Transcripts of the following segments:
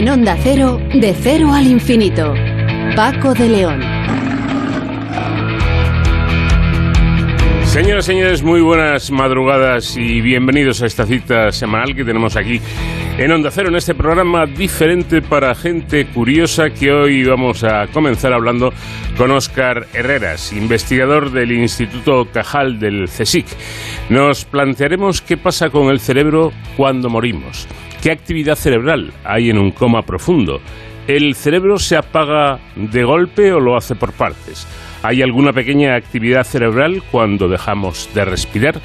En Onda Cero, de cero al infinito. Paco de León. Señoras y señores, muy buenas madrugadas y bienvenidos a esta cita semanal que tenemos aquí en Onda Cero, en este programa diferente para gente curiosa que hoy vamos a comenzar hablando con Óscar Herreras, investigador del Instituto Cajal del CSIC. Nos plantearemos qué pasa con el cerebro cuando morimos, qué actividad cerebral hay en un coma profundo, ¿el cerebro se apaga de golpe o lo hace por partes? ¿Hay alguna pequeña actividad cerebral cuando dejamos de respirar?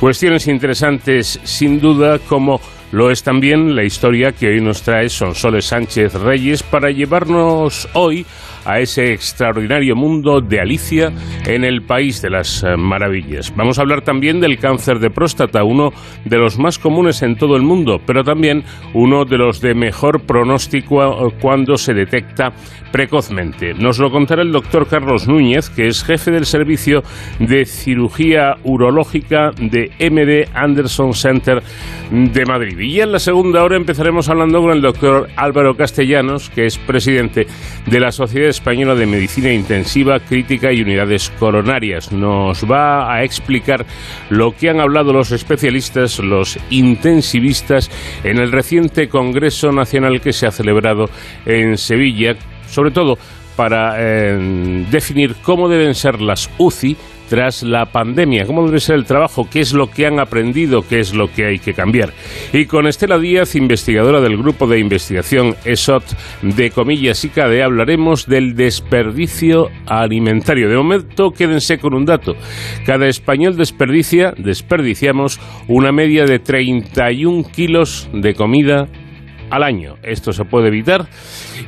Cuestiones interesantes sin duda como lo es también la historia que hoy nos trae Sonsoles Sánchez Reyes para llevarnos hoy a ese extraordinario mundo de Alicia en el País de las eh, Maravillas. Vamos a hablar también del cáncer de próstata, uno de los más comunes en todo el mundo, pero también uno de los de mejor pronóstico eh, cuando se detecta precozmente. Nos lo contará el doctor Carlos Núñez, que es jefe del servicio de cirugía urológica de MD Anderson Center de Madrid. Y en la segunda hora empezaremos hablando con el doctor Álvaro Castellanos, que es presidente de la Sociedad Española de Medicina Intensiva, Crítica y Unidades Coronarias. Nos va a explicar lo que han hablado los especialistas, los intensivistas, en el reciente Congreso Nacional que se ha celebrado en Sevilla, sobre todo para eh, definir cómo deben ser las UCI tras la pandemia, cómo debe ser el trabajo, qué es lo que han aprendido, qué es lo que hay que cambiar. Y con Estela Díaz, investigadora del grupo de investigación ESOT de Comillas y CADE, hablaremos del desperdicio alimentario. De momento, quédense con un dato. Cada español desperdicia, desperdiciamos una media de 31 kilos de comida al año. Esto se puede evitar.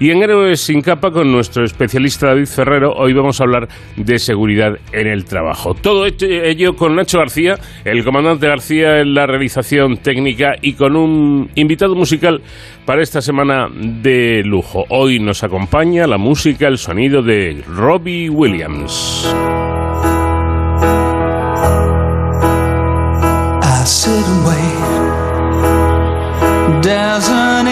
Y en Héroes sin capa, con nuestro especialista David Ferrero, hoy vamos a hablar de seguridad en el trabajo. Todo ello con Nacho García, el comandante García en la realización técnica y con un invitado musical para esta semana de lujo. Hoy nos acompaña la música, el sonido de Robbie Williams. Does an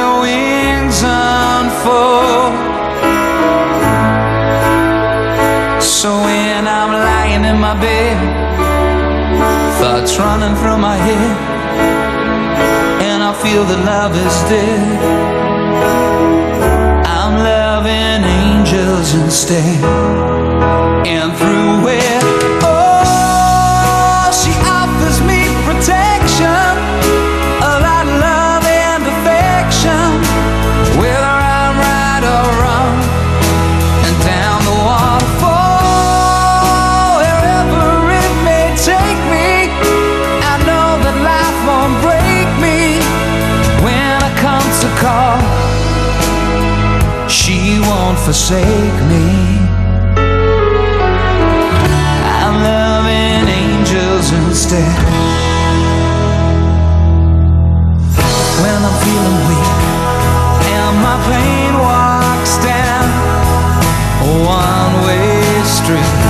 thoughts running through my head, and I feel that love is dead. I'm loving angels instead, and through it. Forsake me. I'm loving angels instead. When I'm feeling weak and my pain walks down a one way street,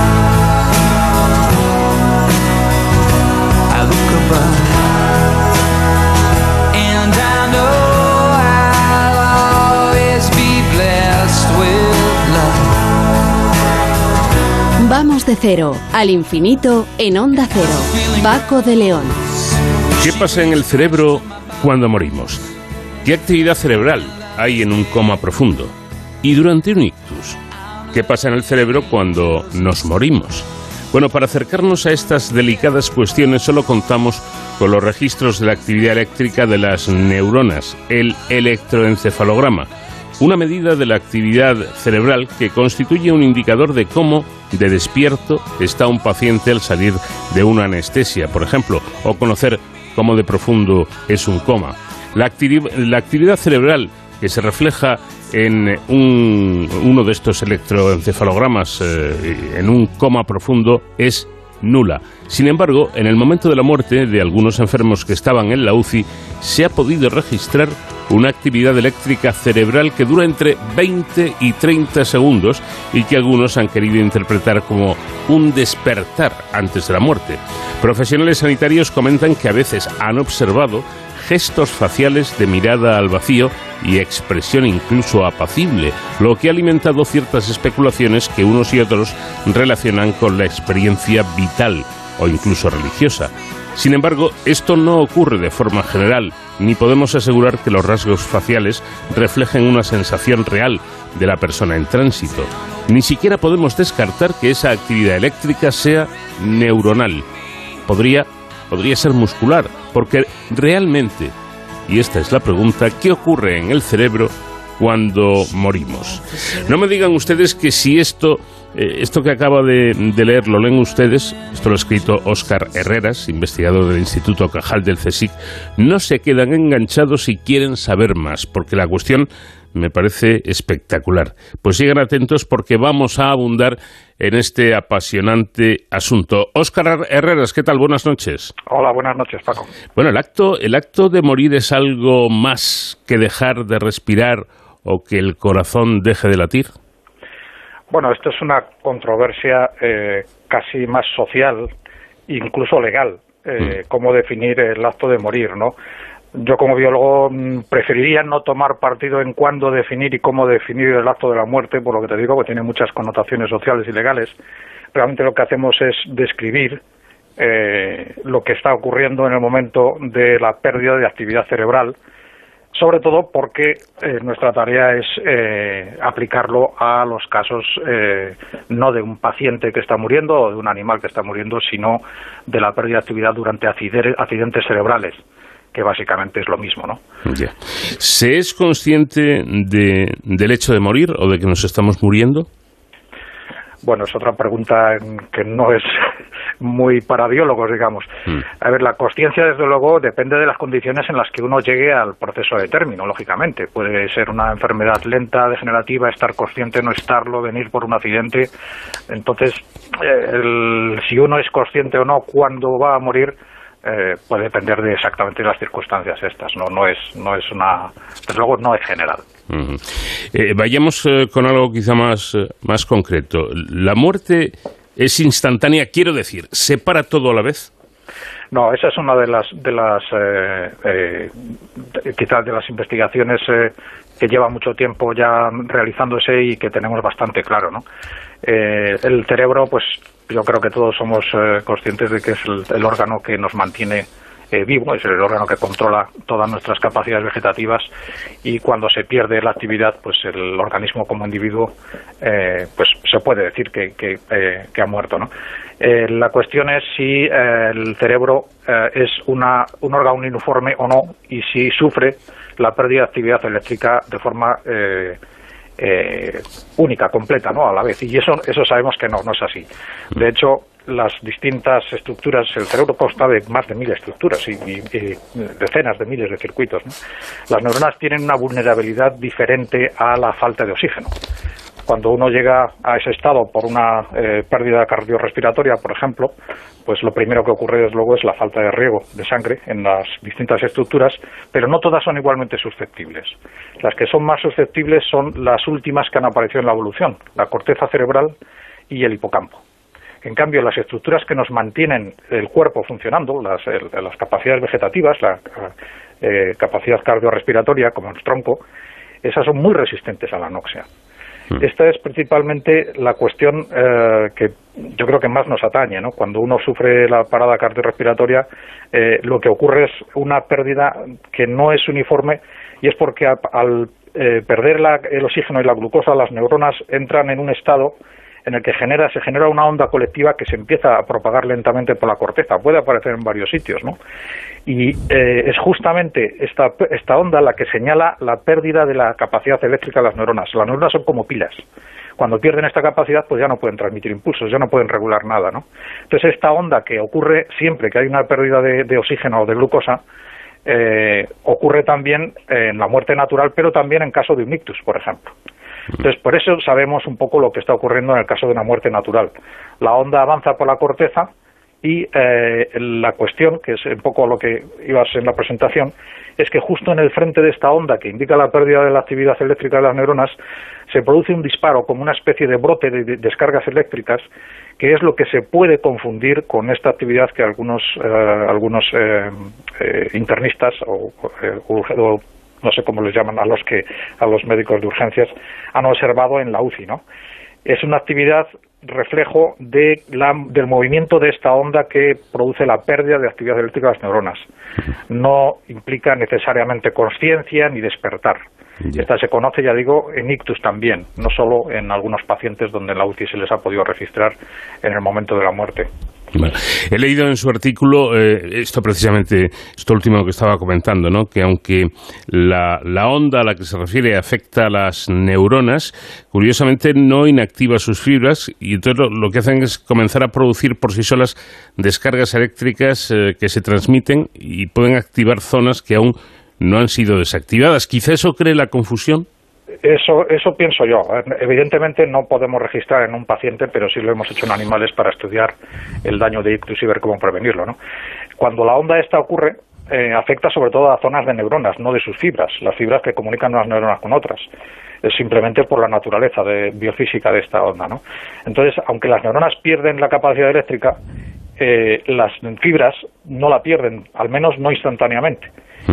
Vamos de cero al infinito en Onda Cero. Paco de León. ¿Qué pasa en el cerebro cuando morimos? ¿Qué actividad cerebral hay en un coma profundo? Y durante un ictus, ¿qué pasa en el cerebro cuando nos morimos? Bueno, para acercarnos a estas delicadas cuestiones solo contamos con los registros de la actividad eléctrica de las neuronas, el electroencefalograma una medida de la actividad cerebral que constituye un indicador de cómo de despierto está un paciente al salir de una anestesia, por ejemplo, o conocer cómo de profundo es un coma. La, actividad cerebral que se refleja en uno de estos electroencefalogramas eh, en un coma profundo es nula. Sin embargo, en el momento de la muerte de algunos enfermos que estaban en la UCI, se ha podido registrar una actividad eléctrica cerebral que dura entre 20 y 30 segundos y que algunos han querido interpretar como un despertar antes de la muerte. Profesionales sanitarios comentan que a veces han observado gestos faciales de mirada al vacío y expresión incluso apacible, lo que ha alimentado ciertas especulaciones que unos y otros relacionan con la experiencia vital o incluso religiosa. Sin embargo, esto no ocurre de forma general, ni podemos asegurar que los rasgos faciales reflejen una sensación real de la persona en tránsito. Ni siquiera podemos descartar que esa actividad eléctrica sea neuronal. Podría, podría ser muscular, porque realmente, y esta es la pregunta, ¿qué ocurre en el cerebro cuando morimos? No me digan ustedes que si esto eh, esto que acaba de, leer lo leen ustedes, esto lo ha escrito Óscar Herreras, investigador del Instituto Cajal del CSIC, no se quedan enganchados si quieren saber más, porque la cuestión me parece espectacular. Pues sigan atentos porque vamos a abundar en este apasionante asunto. Óscar Herreras, ¿qué tal? Buenas noches. Hola, buenas noches, Paco. Bueno, el acto, el acto de morir es algo más que dejar de respirar o que el corazón deje de latir. Bueno, esto es una controversia eh, casi más social, incluso legal, eh, mm. cómo definir el acto de morir, ¿no? Yo como biólogo mm, preferiría no tomar partido en cuándo definir y cómo definir el acto de la muerte, por lo que te digo, que tiene muchas connotaciones sociales y legales. Realmente lo que hacemos es describir eh, lo que está ocurriendo en el momento de la pérdida de actividad cerebral, sobre todo porque eh, nuestra tarea es eh, aplicarlo a los casos eh, no de un paciente que está muriendo o de un animal que está muriendo, sino de la pérdida de actividad durante accidentes cerebrales que básicamente es lo mismo, ¿no? ¿Se es consciente del hecho de morir o de que nos estamos muriendo? Bueno, es otra pregunta que no es muy para biólogos, digamos. Hmm. A ver, la conciencia, desde luego, depende de las condiciones en las que uno llegue al proceso de término, lógicamente. Puede ser una enfermedad lenta, degenerativa, estar consciente, no estarlo, venir por un accidente. Entonces, eh, si uno es consciente o no cuándo va a morir, eh, puede depender de exactamente las circunstancias estas. No, no es, no es una, desde luego, no es general. Eh, vayamos con algo quizá más, más concreto. La muerte es instantánea, quiero decir, ¿se para todo a la vez? No, esa es una de las, de las eh, eh, quizás de las investigaciones eh, que lleva mucho tiempo ya realizándose y que tenemos bastante claro, ¿no? el cerebro, pues yo creo que todos somos conscientes de que es el órgano que nos mantiene vivo, es el órgano que controla todas nuestras capacidades vegetativas y cuando se pierde la actividad, pues el organismo como individuo, eh, pues se puede decir que, que, eh, ha muerto. ¿no? Eh, la cuestión es si el cerebro es una, un órgano uniforme o no y si sufre la pérdida de actividad eléctrica de forma única, completa, ¿no? A la vez. Y eso, eso sabemos que no, no es así. De hecho, las distintas estructuras, el cerebro consta de más de mil estructuras y, decenas de miles de circuitos. Las neuronas tienen una vulnerabilidad diferente a la falta de oxígeno. Cuando uno llega a ese estado por una eh, pérdida cardiorrespiratoria, por ejemplo, pues lo primero que ocurre desde luego es la falta de riego de sangre en las distintas estructuras, pero no todas son igualmente susceptibles. Las que son más susceptibles son las últimas que han aparecido en la evolución, la corteza cerebral y el hipocampo. En cambio, las estructuras que nos mantienen el cuerpo funcionando, las, las capacidades vegetativas, la eh, capacidad cardiorrespiratoria, como el tronco, esas son muy resistentes a la anoxia. Hmm. Esta es principalmente la cuestión eh, que yo creo que más nos atañe. ¿no? Cuando uno sufre la parada cardiorrespiratoria, eh, lo que ocurre es una pérdida que no es uniforme y es porque al perder el oxígeno y la glucosa, las neuronas entran en un estado en el que genera, se genera una onda colectiva que se empieza a propagar lentamente por la corteza. Puede aparecer en varios sitios, ¿no? Y eh, es justamente esta, esta onda la que señala la pérdida de la capacidad eléctrica de las neuronas. Las neuronas son como pilas. Cuando pierden esta capacidad, pues ya no pueden transmitir impulsos, ya no pueden regular nada, ¿no? Entonces, esta onda que ocurre siempre que hay una pérdida de, oxígeno o de glucosa, eh, ocurre también en la muerte natural, pero también en caso de un ictus, por ejemplo. Entonces, por eso sabemos un poco lo que está ocurriendo en el caso de una muerte natural. La onda avanza por la corteza y eh, la cuestión, que es un poco lo que ibas en la presentación, es que justo en el frente de esta onda que indica la pérdida de la actividad eléctrica de las neuronas, se produce un disparo como una especie de brote de descargas eléctricas, que es lo que se puede confundir con esta actividad que algunos, eh, algunos eh, internistas o, o no sé cómo les llaman a los que a los médicos de urgencias han observado en la UCI, ¿no? Es una actividad reflejo de la, del movimiento de esta onda que produce la pérdida de actividad eléctrica de las neuronas. No implica necesariamente conciencia ni despertar. Esta se conoce, ya digo, en ictus también, no solo en algunos pacientes donde la UCI se les ha podido registrar en el momento de la muerte. He leído en su artículo eh, esto precisamente, esto último que estaba comentando, ¿no? que aunque la, onda a la que se refiere afecta a las neuronas, curiosamente no inactiva sus fibras y entonces lo, que hacen es comenzar a producir por sí solas descargas eléctricas eh, que se transmiten y pueden activar zonas que aún no han sido desactivadas. Quizá eso cree la confusión. Eso, eso pienso yo. Evidentemente no podemos registrar en un paciente, pero sí lo hemos hecho en animales para estudiar el daño de ictus y ver cómo prevenirlo. ¿no? Cuando la onda esta ocurre, eh, afecta sobre todo a zonas de neuronas, no de sus fibras, las fibras que comunican unas neuronas con otras. Es simplemente por la naturaleza de, biofísica de esta onda. ¿no? Entonces, aunque las neuronas pierden la capacidad eléctrica, eh, las fibras no la pierden, al menos no instantáneamente.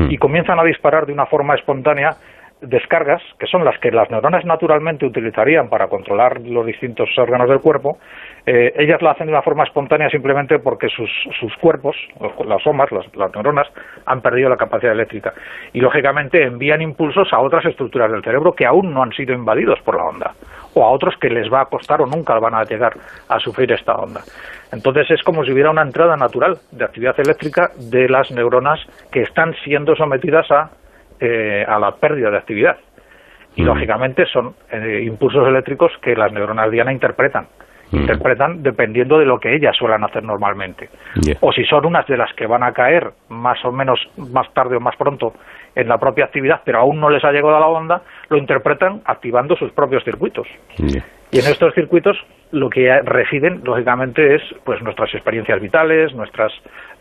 Y comienzan a disparar de una forma espontánea descargas, que son las que las neuronas naturalmente utilizarían para controlar los distintos órganos del cuerpo, eh, ellas lo hacen de una forma espontánea simplemente porque sus, sus cuerpos, las somas, las, neuronas, han perdido la capacidad eléctrica. Y lógicamente envían impulsos a otras estructuras del cerebro que aún no han sido invadidos por la onda, o a otros que les va a costar o nunca van a llegar a sufrir esta onda. Entonces es como si hubiera una entrada natural de actividad eléctrica de las neuronas que están siendo sometidas a eh, a la pérdida de actividad. Y mm. lógicamente son eh, impulsos eléctricos que las neuronas diana interpretan. Mm. Interpretan dependiendo de lo que ellas suelen hacer normalmente. O si son unas de las que van a caer más o menos más tarde o más pronto en la propia actividad, pero aún no les ha llegado a la onda, lo interpretan activando sus propios circuitos. Y en estos circuitos lo que residen, lógicamente, es pues nuestras experiencias vitales, nuestros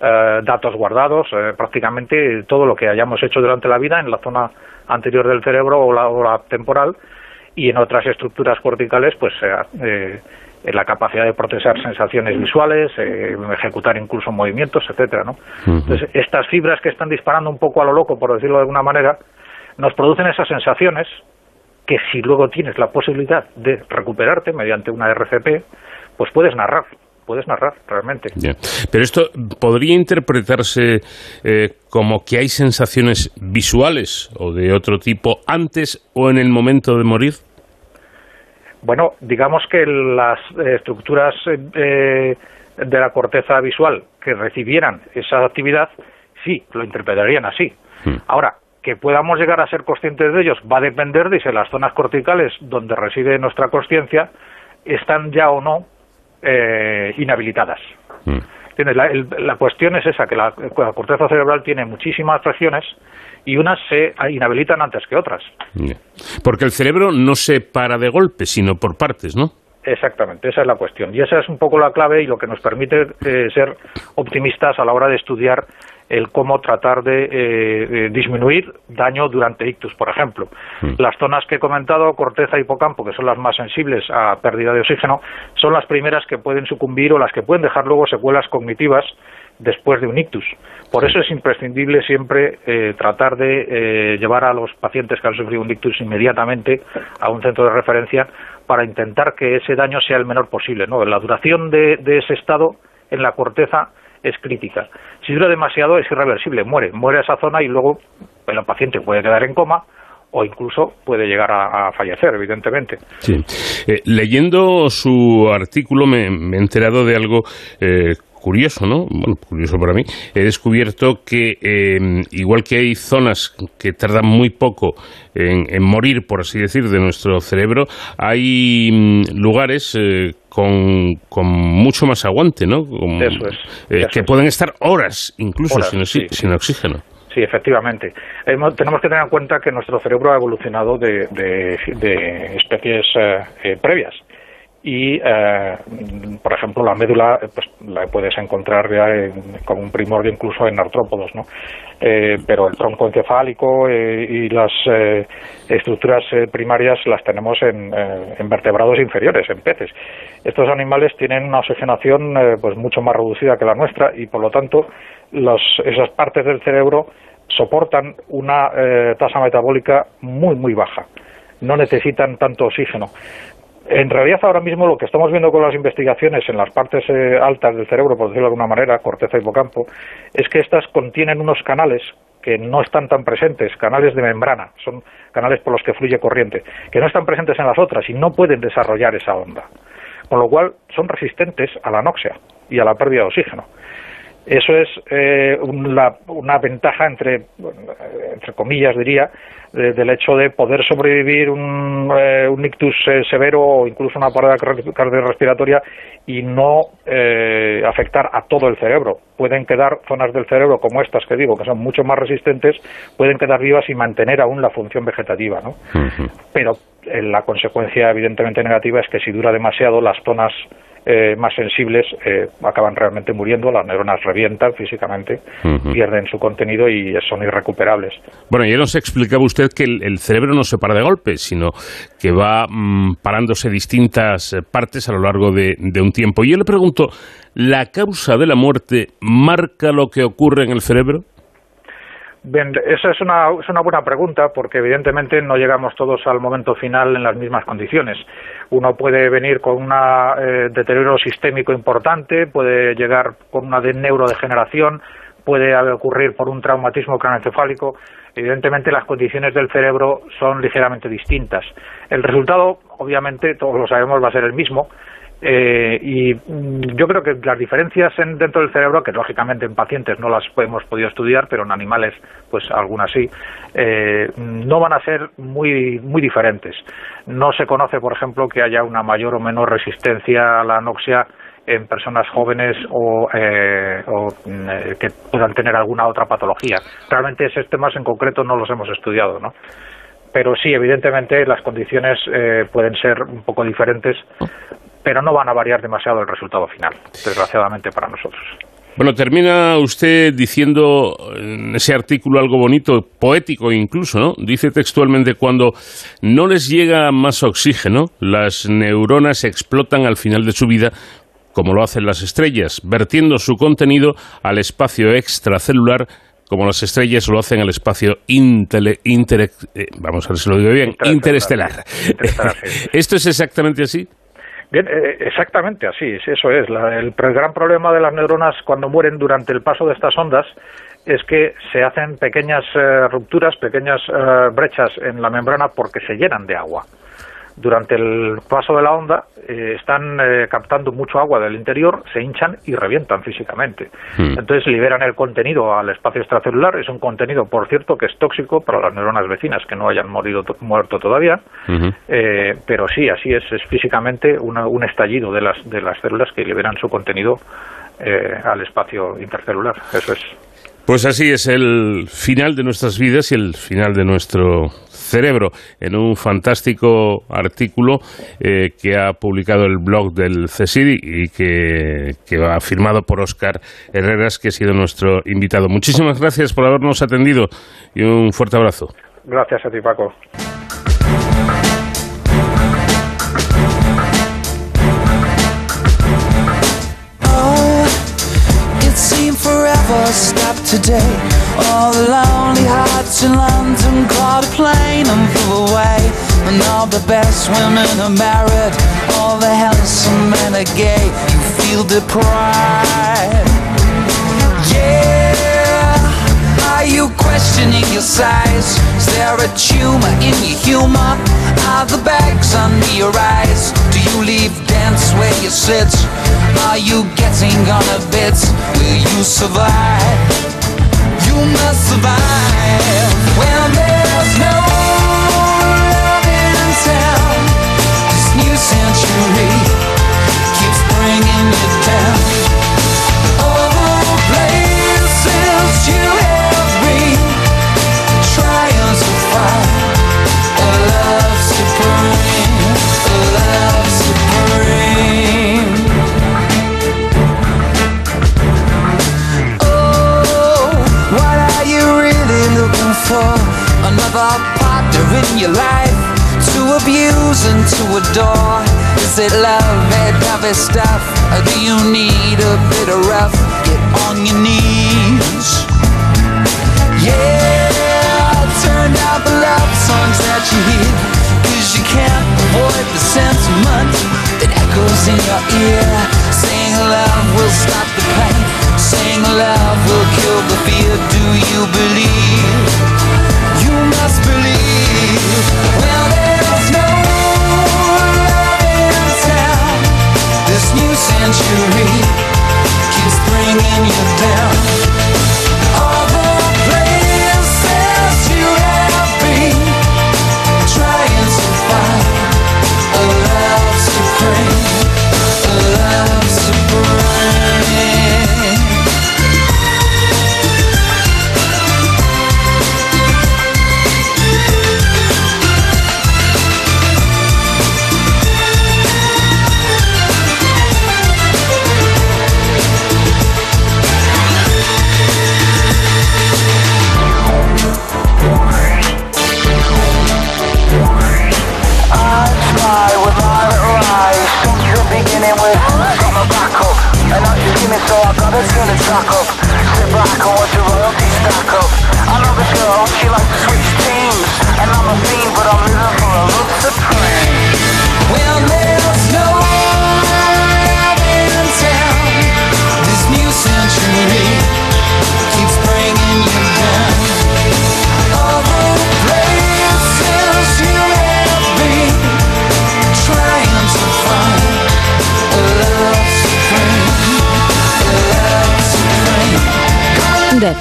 eh, datos guardados, eh, prácticamente todo lo que hayamos hecho durante la vida en la zona anterior del cerebro o la, temporal y en otras estructuras corticales, pues eh, en la capacidad de procesar sensaciones visuales, ejecutar incluso movimientos, etcétera, ¿no? Entonces, estas fibras que están disparando un poco a lo loco, por decirlo de alguna manera, nos producen esas sensaciones que si luego tienes la posibilidad de recuperarte mediante una RCP, pues puedes narrar, puedes narrar realmente. Pero esto podría interpretarse eh, como que hay sensaciones visuales o de otro tipo antes o en el momento de morir. Bueno, digamos que las estructuras eh, de la corteza visual que recibieran esa actividad, sí, lo interpretarían así. Hmm. Ahora, que podamos llegar a ser conscientes de ellos va a depender de si las zonas corticales donde reside nuestra conciencia están ya o no eh, inhabilitadas. Mm. La, cuestión es esa, que la, corteza cerebral tiene muchísimas regiones y unas se inhabilitan antes que otras. Porque el cerebro no se para de golpe, sino por partes, ¿no? Exactamente, esa es la cuestión. Y esa es un poco la clave y lo que nos permite eh, ser optimistas a la hora de estudiar el cómo tratar de, eh, disminuir daño durante ictus, por ejemplo. Hmm. Las zonas que he comentado, corteza y hipocampo, que son las más sensibles a pérdida de oxígeno, son las primeras que pueden sucumbir o las que pueden dejar luego secuelas cognitivas después de un ictus. Por eso es imprescindible siempre eh, tratar de eh, llevar a los pacientes que han sufrido un ictus inmediatamente a un centro de referencia para intentar que ese daño sea el menor posible. ¿no? La duración de ese estado en la corteza es crítica. Si dura demasiado es irreversible, muere, muere esa zona y luego el paciente puede quedar en coma o incluso puede llegar a, fallecer, evidentemente. Sí. Eh, leyendo su artículo me, he enterado de algo eh, curioso, ¿no? Bueno, curioso para mí. He descubierto que eh, igual que hay zonas que tardan muy poco en, morir, por así decir, de nuestro cerebro, hay mm, lugares con, con, mucho más aguante, ¿no? Eso es. que pueden estar horas incluso sin, sin, oxígeno. Sí, efectivamente. tenemos que tener en cuenta que nuestro cerebro ha evolucionado de, especies eh, eh, previas y eh, por ejemplo la médula pues la puedes encontrar ya como un primordio incluso en artrópodos ¿no? Eh, pero el tronco encefálico eh, y las estructuras primarias las tenemos en, vertebrados inferiores en peces. Estos animales tienen una oxigenación pues mucho más reducida que la nuestra y por lo tanto esas partes del cerebro soportan una tasa metabólica muy muy baja. No necesitan tanto oxígeno en realidad ahora mismo lo que estamos viendo con las investigaciones en las partes eh, altas del cerebro, por decirlo de alguna manera, corteza y hipocampo, es que estas contienen unos canales que no están tan presentes, canales de membrana, son canales por los que fluye corriente, que no están presentes en las otras y no pueden desarrollar esa onda. Con lo cual son resistentes a la anoxia y a la pérdida de oxígeno. Eso es eh, una, ventaja, entre, entre comillas diría, del hecho de poder sobrevivir un, eh, un ictus eh, severo o incluso una parada cardiorrespiratoria y no afectar a todo el cerebro. Pueden quedar zonas del cerebro como estas que digo, que son mucho más resistentes, pueden quedar vivas y mantener aún la función vegetativa. ¿no? Pero la consecuencia evidentemente negativa es que si dura demasiado las zonas eh, más sensibles eh, acaban realmente muriendo, las neuronas revientan físicamente, pierden su contenido y son irrecuperables. Bueno, ya nos explicaba usted que el, cerebro no se para de golpe, sino que va mm, parándose distintas partes a lo largo de, de un tiempo. Y yo le pregunto, ¿la causa de la muerte marca lo que ocurre en el cerebro? Bien, esa es una, es una buena pregunta porque evidentemente no llegamos todos al momento final en las mismas condiciones. Uno puede venir con un eh, deterioro sistémico importante, puede llegar con una de neurodegeneración, puede ocurrir por un traumatismo craneoencefálico. Evidentemente las condiciones del cerebro son ligeramente distintas. El resultado, obviamente, todos lo sabemos, va a ser el mismo, eh, y mm, yo creo que las diferencias dentro del cerebro, que lógicamente en pacientes no las hemos podido estudiar, pero en animales, pues algunas sí, eh, no van a ser muy, muy diferentes. No se conoce, por ejemplo, que haya una mayor o menor resistencia a la anoxia en personas jóvenes o, eh, mm, que puedan tener alguna otra patología. Realmente esos temas en concreto no los hemos estudiado, ¿no? Pero sí, evidentemente las condiciones pueden ser un poco diferentes pero no van a variar demasiado el resultado final, desgraciadamente para nosotros. Bueno, termina usted diciendo en ese artículo algo bonito, poético incluso, ¿no? Dice textualmente, cuando no les llega más oxígeno, las neuronas explotan al final de su vida como lo hacen las estrellas, vertiendo su contenido al espacio extracelular como las estrellas lo hacen al espacio eh, vamos a ver si lo digo bien, interestelar. ¿Esto es exactamente así? Bien, eh, exactamente así, eso es. el, gran problema de las neuronas cuando mueren durante el paso de estas ondas es que se hacen pequeñas eh, rupturas, pequeñas eh, brechas en la membrana porque se llenan de agua durante el paso de la onda eh, están eh, captando mucho agua del interior, se hinchan y revientan físicamente. Hmm. Entonces liberan el contenido al espacio extracelular. Es un contenido, por cierto, que es tóxico para las neuronas vecinas que no hayan morido, muerto todavía. Eh, pero sí, así es, es físicamente un estallido de las, de las células que liberan su contenido al espacio intercelular. Eso es. Pues así es el final de nuestras vidas y el final de nuestro cerebro en un fantástico artículo eh, que ha publicado el blog del CESID y que, que ha firmado por Oscar Herreras, que ha sido nuestro invitado. Muchísimas gracias por habernos atendido y un fuerte abrazo. Gracias a ti, Paco. today. All the lonely hearts in London caught a plane and flew away. And all the best women are married, all the handsome men are gay. You feel deprived. Yeah, are you questioning your size? Is there a tumor in your humor? Are the bags under your eyes? Do you leave dance where you sit? Are you getting on a bit? Will you survive? Century keeps bringing you down. Another partner in your life to abuse and to adore? Is it love, that stuff, or do you need a bit of rough? Get on your knees. Yeah, turn out the love songs that you hear, cause you can't avoid the sentiment that echoes in your ear. Saying love will stop the pain, saying love will kill the fear. Do you believe? Century keeps bringing you down.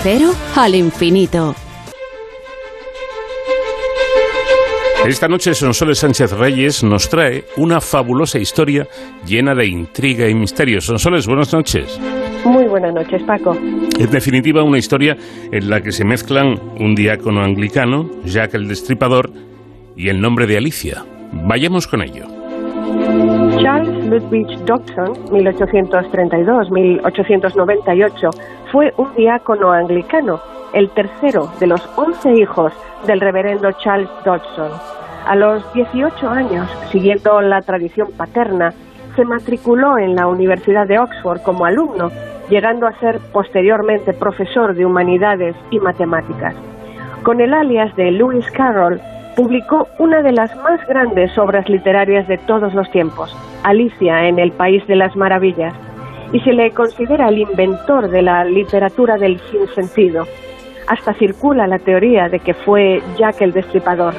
Cero al infinito. Esta noche Sonsoles Sánchez Reyes nos trae una fabulosa historia llena de intriga y misterio. Sonsoles, buenas noches. Muy buenas noches, Paco. En definitiva, una historia en la que se mezclan un diácono anglicano, Jack el Destripador, y el nombre de Alicia. Vayamos con ello. Charles Ludwig Dodson, 1832-1898, fue un diácono anglicano, el tercero de los once hijos del reverendo Charles Dodson. A los 18 años, siguiendo la tradición paterna, se matriculó en la Universidad de Oxford como alumno, llegando a ser posteriormente profesor de humanidades y matemáticas. Con el alias de Lewis Carroll, publicó una de las más grandes obras literarias de todos los tiempos, Alicia en el País de las Maravillas, y se le considera el inventor de la literatura del sinsentido. Hasta circula la teoría de que fue Jack el Destripador.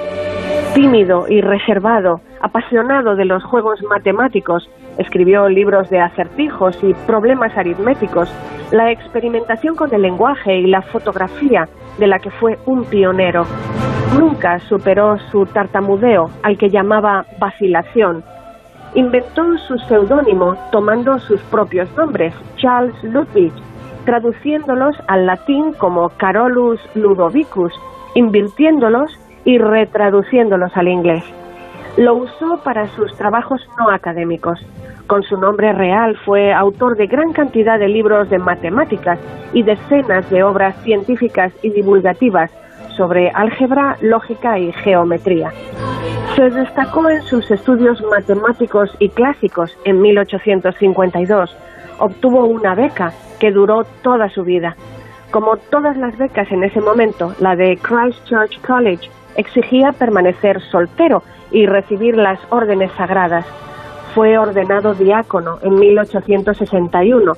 Tímido y reservado, apasionado de los juegos matemáticos, escribió libros de acertijos y problemas aritméticos, la experimentación con el lenguaje y la fotografía, de la que fue un pionero. Nunca superó su tartamudeo, al que llamaba vacilación. Inventó su seudónimo tomando sus propios nombres, Charles Ludwig, traduciéndolos al latín como Carolus Ludovicus, invirtiéndolos y retraduciéndolos al inglés. Lo usó para sus trabajos no académicos. Con su nombre real fue autor de gran cantidad de libros de matemáticas y decenas de obras científicas y divulgativas sobre álgebra, lógica y geometría. Se destacó en sus estudios matemáticos y clásicos en 1852. Obtuvo una beca que duró toda su vida. Como todas las becas en ese momento, la de Christ Church College exigía permanecer soltero y recibir las órdenes sagradas. Fue ordenado diácono en 1861.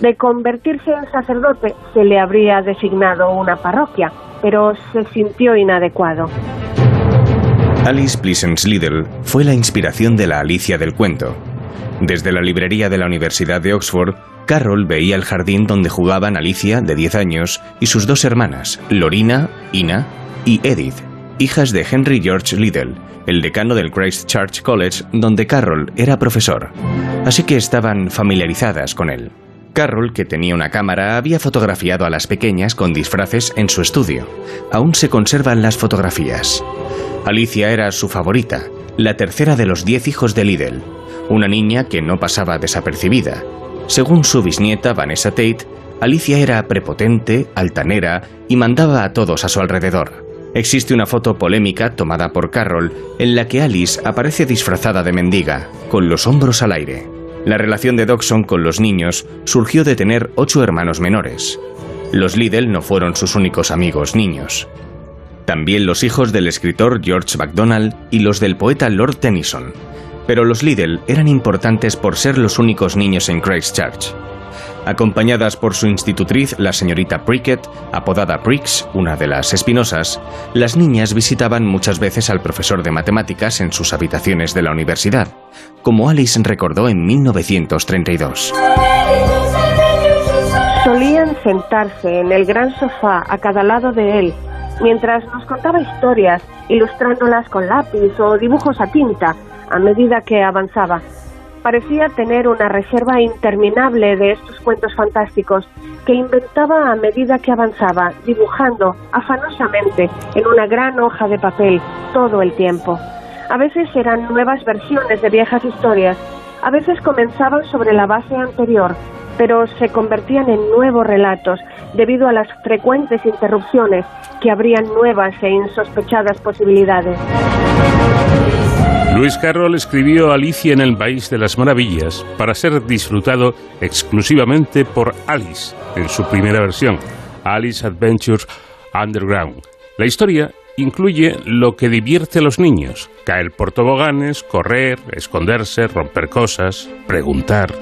De convertirse en sacerdote se le habría designado una parroquia, pero se sintió inadecuado. Alice Pleasance Liddell fue la inspiración de la Alicia del cuento. Desde la librería de la Universidad de Oxford, Carroll veía el jardín donde jugaban Alicia, de 10 años, y sus dos hermanas, Lorina, Ina y Edith, hijas de Henry George Liddell, el decano del Christ Church College, donde Carroll era profesor. Así que estaban familiarizadas con él. Carroll, que tenía una cámara, había fotografiado a las pequeñas con disfraces en su estudio. Aún se conservan las fotografías. Alicia era su favorita, la tercera de los diez hijos de Liddell, una niña que no pasaba desapercibida. Según su bisnieta Vanessa Tate, Alicia era prepotente, altanera y mandaba a todos a su alrededor. Existe una foto polémica tomada por Carroll en la que Alice aparece disfrazada de mendiga, con los hombros al aire. La relación de Dodson con los niños surgió de tener ocho hermanos menores. Los Liddell no fueron sus únicos amigos niños. También los hijos del escritor George MacDonald y los del poeta Lord Tennyson. Pero los Liddell eran importantes por ser los únicos niños en Christchurch. Acompañadas por su institutriz, la señorita Prickett, apodada Pricks, una de las espinosas, las niñas visitaban muchas veces al profesor de matemáticas en sus habitaciones de la universidad, como Alice recordó en 1932. Solían sentarse en el gran sofá a cada lado de él, mientras nos contaba historias, ilustrándolas con lápiz o dibujos a tinta, a medida que avanzaba. Parecía tener una reserva interminable de estos cuentos fantásticos que inventaba a medida que avanzaba, dibujando afanosamente en una gran hoja de papel todo el tiempo. A veces eran nuevas versiones de viejas historias, a veces comenzaban sobre la base anterior, pero se convertían en nuevos relatos debido a las frecuentes interrupciones que abrían nuevas e insospechadas posibilidades. Luis Carroll escribió Alicia en el País de las Maravillas para ser disfrutado exclusivamente por Alice en su primera versión, Alice Adventures Underground. La historia incluye lo que divierte a los niños, caer por toboganes, correr, esconderse, romper cosas, preguntar.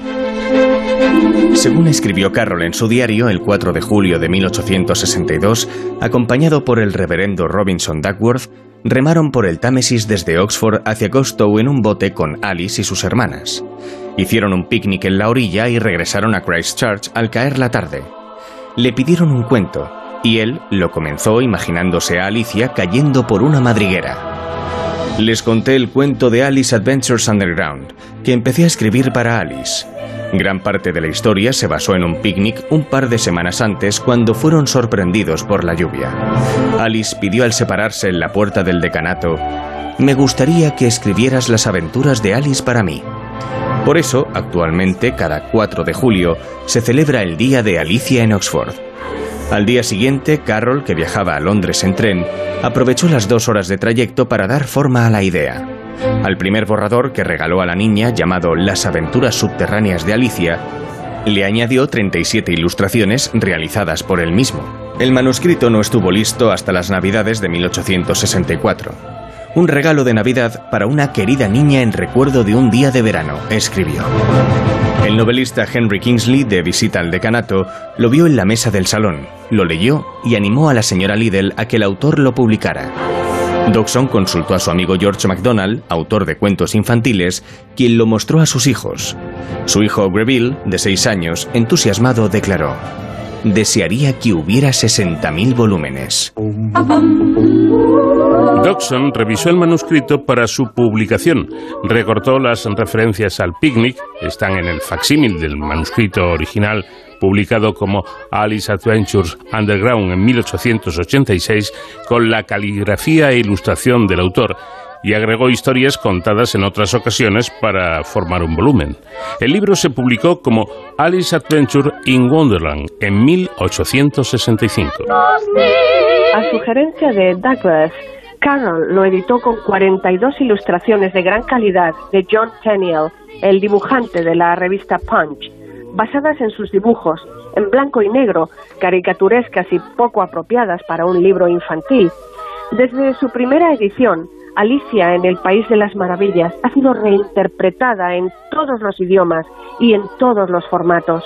Según escribió Carroll en su diario el 4 de julio de 1862, acompañado por el reverendo Robinson Duckworth, remaron por el Támesis desde Oxford hacia Costow en un bote con Alice y sus hermanas. Hicieron un picnic en la orilla y regresaron a Christchurch al caer la tarde. Le pidieron un cuento, y él lo comenzó imaginándose a Alicia cayendo por una madriguera. Les conté el cuento de Alice Adventures Underground, que empecé a escribir para Alice. Gran parte de la historia se basó en un picnic un par de semanas antes cuando fueron sorprendidos por la lluvia. Alice pidió al separarse en la puerta del decanato, me gustaría que escribieras las aventuras de Alice para mí. Por eso, actualmente, cada 4 de julio, se celebra el Día de Alicia en Oxford. Al día siguiente, Carroll, que viajaba a Londres en tren, aprovechó las dos horas de trayecto para dar forma a la idea. Al primer borrador que regaló a la niña, llamado Las aventuras subterráneas de Alicia, le añadió 37 ilustraciones realizadas por él mismo. El manuscrito no estuvo listo hasta las Navidades de 1864. Un regalo de Navidad para una querida niña en recuerdo de un día de verano, escribió. El novelista Henry Kingsley, de visita al decanato, lo vio en la mesa del salón, lo leyó y animó a la señora Liddell a que el autor lo publicara. Dodson consultó a su amigo George MacDonald, autor de cuentos infantiles, quien lo mostró a sus hijos. Su hijo Greville, de seis años, entusiasmado, declaró: Desearía que hubiera 60.000 volúmenes. Dodson revisó el manuscrito para su publicación, recortó las referencias al picnic, están en el facsímil del manuscrito original publicado como Alice Adventures Underground en 1886, con la caligrafía e ilustración del autor, y agregó historias contadas en otras ocasiones para formar un volumen. El libro se publicó como Alice Adventure in Wonderland en 1865. A sugerencia de Douglas, Carroll lo editó con 42 ilustraciones de gran calidad de John Tenniel, el dibujante de la revista Punch, basadas en sus dibujos, en blanco y negro, caricaturescas y poco apropiadas para un libro infantil. Desde su primera edición, Alicia en el País de las Maravillas ha sido reinterpretada en todos los idiomas y en todos los formatos.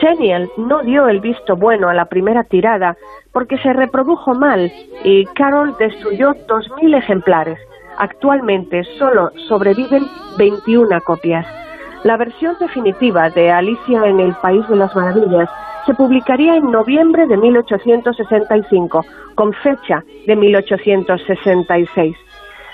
Cheniel no dio el visto bueno a la primera tirada porque se reprodujo mal y Carol destruyó 2.000 ejemplares. Actualmente solo sobreviven 21 copias. La versión definitiva de Alicia en el País de las Maravillas se publicaría en noviembre de 1865, con fecha de 1866.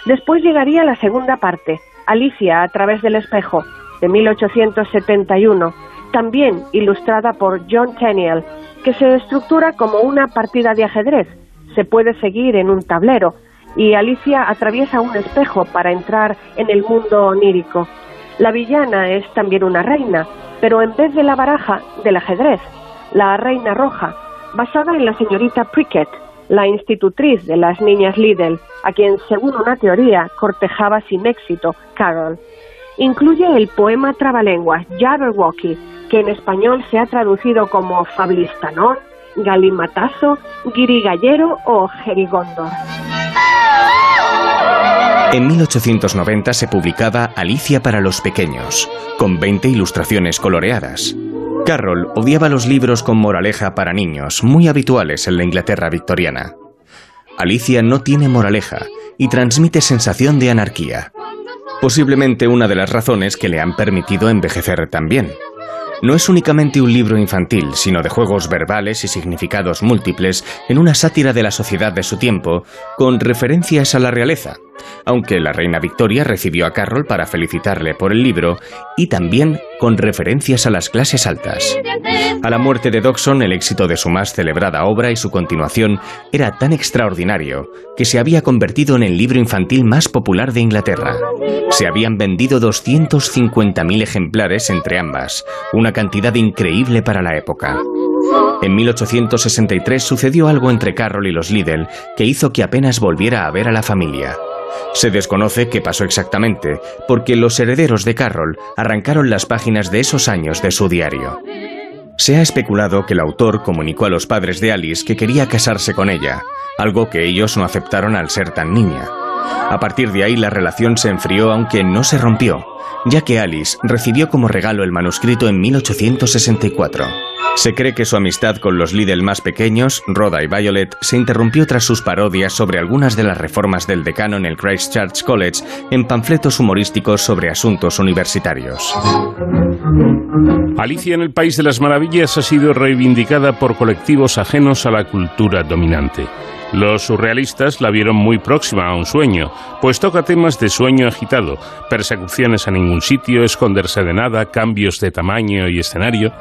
Después llegaría la segunda parte, Alicia a través del espejo, de 1871, también ilustrada por John Tenniel, que se estructura como una partida de ajedrez. Se puede seguir en un tablero y Alicia atraviesa un espejo para entrar en el mundo onírico. La villana es también una reina, pero en vez de la baraja, del ajedrez, la reina roja, basada en la señorita Prickett, la institutriz de las niñas Liddell, a quien, según una teoría, cortejaba sin éxito Carol. Incluye el poema trabalenguas Jabberwocky, que en español se ha traducido como Fablistanón, Galimatazo, Guirigallero o Jerigondor. En 1890 se publicaba Alicia para los pequeños, con 20 ilustraciones coloreadas. Carroll odiaba los libros con moraleja para niños, muy habituales en la Inglaterra victoriana. Alicia no tiene moraleja y transmite sensación de anarquía. Posiblemente una de las razones que le han permitido envejecer tan bien. No es únicamente un libro infantil, sino de juegos verbales y significados múltiples en una sátira de la sociedad de su tiempo, con referencias a la realeza, aunque la reina Victoria recibió a Carroll para felicitarle por el libro y también con referencias a las clases altas. A la muerte de Dodson, el éxito de su más celebrada obra y su continuación era tan extraordinario que se había convertido en el libro infantil más popular de Inglaterra. Se habían vendido 250.000 ejemplares entre ambas, una cantidad increíble para la época. En 1863 sucedió algo entre Carroll y los Liddell que hizo que apenas volviera a ver a la familia. Se desconoce qué pasó exactamente, porque los herederos de Carroll arrancaron las páginas de esos años de su diario. Se ha especulado que el autor comunicó a los padres de Alice que quería casarse con ella, algo que ellos no aceptaron al ser tan niña. A partir de ahí la relación se enfrió aunque no se rompió, ya que Alice recibió como regalo el manuscrito en 1864. Se cree que su amistad con los Liddell más pequeños, Rhoda y Violet, se interrumpió tras sus parodias sobre algunas de las reformas del decano en el Christchurch College en panfletos humorísticos sobre asuntos universitarios. Alicia en el País de las Maravillas ha sido reivindicada por colectivos ajenos a la cultura dominante. Los surrealistas la vieron muy próxima a un sueño, pues toca temas de sueño agitado, persecuciones a ningún sitio, esconderse de nada, cambios de tamaño y escenario.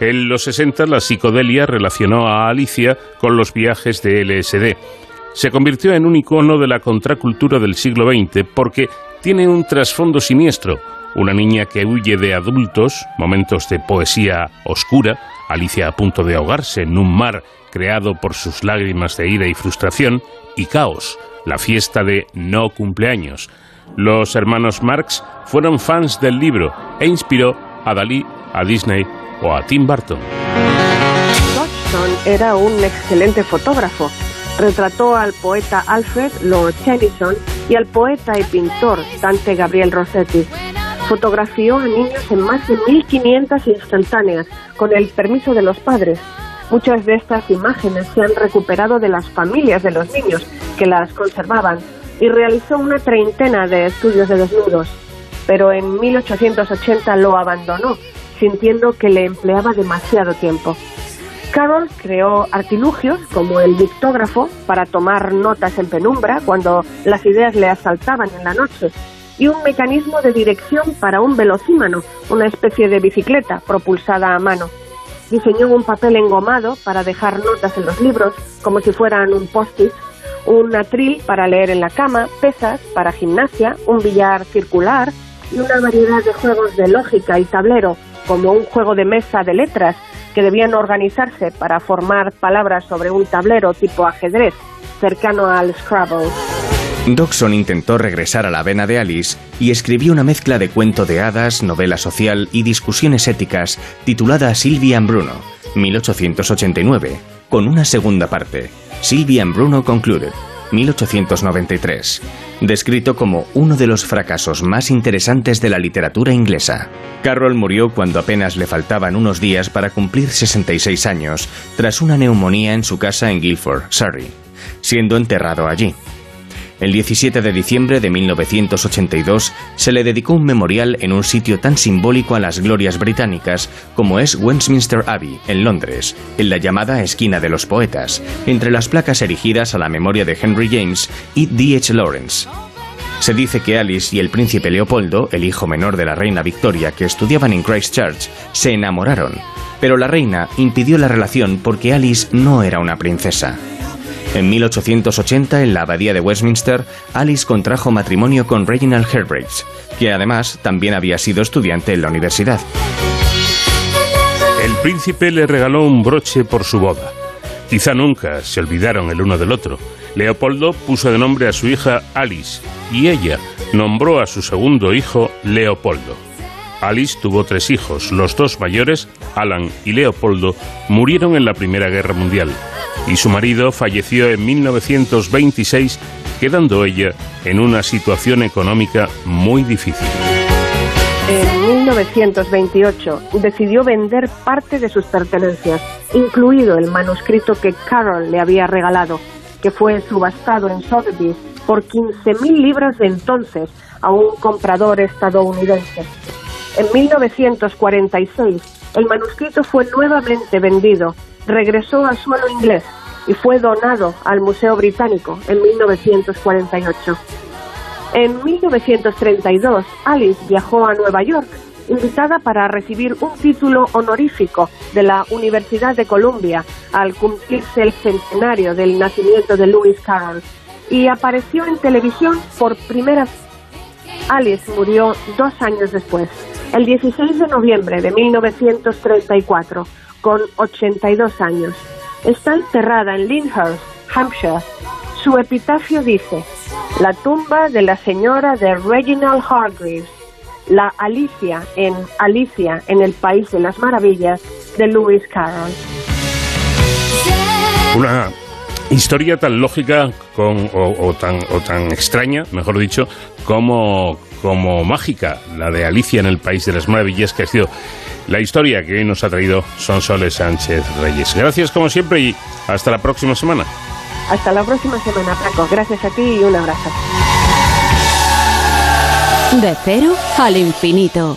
En los 60 la psicodelia relacionó a Alicia con los viajes de LSD. Se convirtió en un icono de la contracultura del siglo XX porque tiene un trasfondo siniestro. Una niña que huye de adultos, momentos de poesía oscura, Alicia a punto de ahogarse en un mar creado por sus lágrimas de ira y frustración, y Caos, la fiesta de no cumpleaños. Los hermanos Marx fueron fans del libro e inspiró a Dalí, a Disney o a Tim Burton. Dodgson era un excelente fotógrafo. Retrató al poeta Alfred Lord Tennyson y al poeta y pintor Dante Gabriel Rossetti. Fotografió a niños en más de 1.500 instantáneas, con el permiso de los padres. Muchas de estas imágenes se han recuperado de las familias de los niños que las conservaban y realizó una treintena de estudios de desnudos, pero en 1880 lo abandonó, sintiendo que le empleaba demasiado tiempo. Carroll creó artilugios como el dictógrafo para tomar notas en penumbra cuando las ideas le asaltaban en la noche y un mecanismo de dirección para un velocímano, una especie de bicicleta propulsada a mano. Diseñó un papel engomado para dejar notas en los libros, como si fueran un post-it, un atril para leer en la cama, pesas para gimnasia, un billar circular y una variedad de juegos de lógica y tablero, como un juego de mesa de letras que debían organizarse para formar palabras sobre un tablero tipo ajedrez, cercano al Scrabble. Dodson intentó regresar a la vena de Alice y escribió una mezcla de cuento de hadas, novela social y discusiones éticas titulada Sylvia and Bruno, 1889, con una segunda parte, Sylvia and Bruno Concluded, 1893, descrito como uno de los fracasos más interesantes de la literatura inglesa. Carroll murió cuando apenas le faltaban unos días para cumplir 66 años, tras una neumonía en su casa en Guildford, Surrey, siendo enterrado allí. El 17 de diciembre de 1982 se le dedicó un memorial en un sitio tan simbólico a las glorias británicas como es Westminster Abbey, en Londres, en la llamada Esquina de los Poetas, entre las placas erigidas a la memoria de Henry James y D.H. Lawrence. Se dice que Alice y el príncipe Leopoldo, el hijo menor de la reina Victoria que estudiaban en Christchurch, se enamoraron, pero la reina impidió la relación porque Alice no era una princesa. En 1880, en la abadía de Westminster, Alice contrajo matrimonio con Reginald Herbridge, que además también había sido estudiante en la universidad. El príncipe le regaló un broche por su boda. Quizá nunca se olvidaron el uno del otro. Leopoldo puso de nombre a su hija Alice y ella nombró a su segundo hijo Leopoldo. Alice tuvo tres hijos. Los dos mayores, Alan y Leopoldo, murieron en la Primera Guerra Mundial y su marido falleció en 1926, quedando ella en una situación económica muy difícil. En 1928 decidió vender parte de sus pertenencias, incluido el manuscrito que Carol le había regalado, que fue subastado en Sotheby's por 15.000 libras de entonces a un comprador estadounidense. En 1946, el manuscrito fue nuevamente vendido, regresó a suelo inglés y fue donado al Museo Británico en 1948. En 1932, Alice viajó a Nueva York, invitada para recibir un título honorífico de la Universidad de Columbia al cumplirse el centenario del nacimiento de Lewis Carroll, y apareció en televisión por primera vez. Alice murió dos años después, el 16 de noviembre de 1934, con 82 años. Está enterrada en Lyndhurst, Hampshire. Su epitafio dice, la tumba de la señora de Reginald Hargreaves, la Alicia en Alicia en el País de las Maravillas de Lewis Carroll. Una historia tan lógica con, o, tan, o tan extraña, mejor dicho, como, como mágica, la de Alicia en el País de las Maravillas, que ha sido la historia que hoy nos ha traído Sonsoles Sánchez Reyes. Gracias como siempre y hasta la próxima semana. Hasta la próxima semana, Paco. Gracias a ti y un abrazo. De cero al infinito.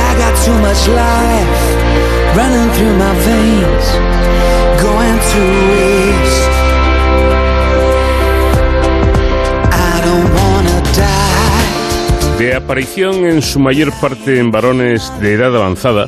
I got too much life running through my veins. De aparición en su mayor parte en varones de edad avanzada,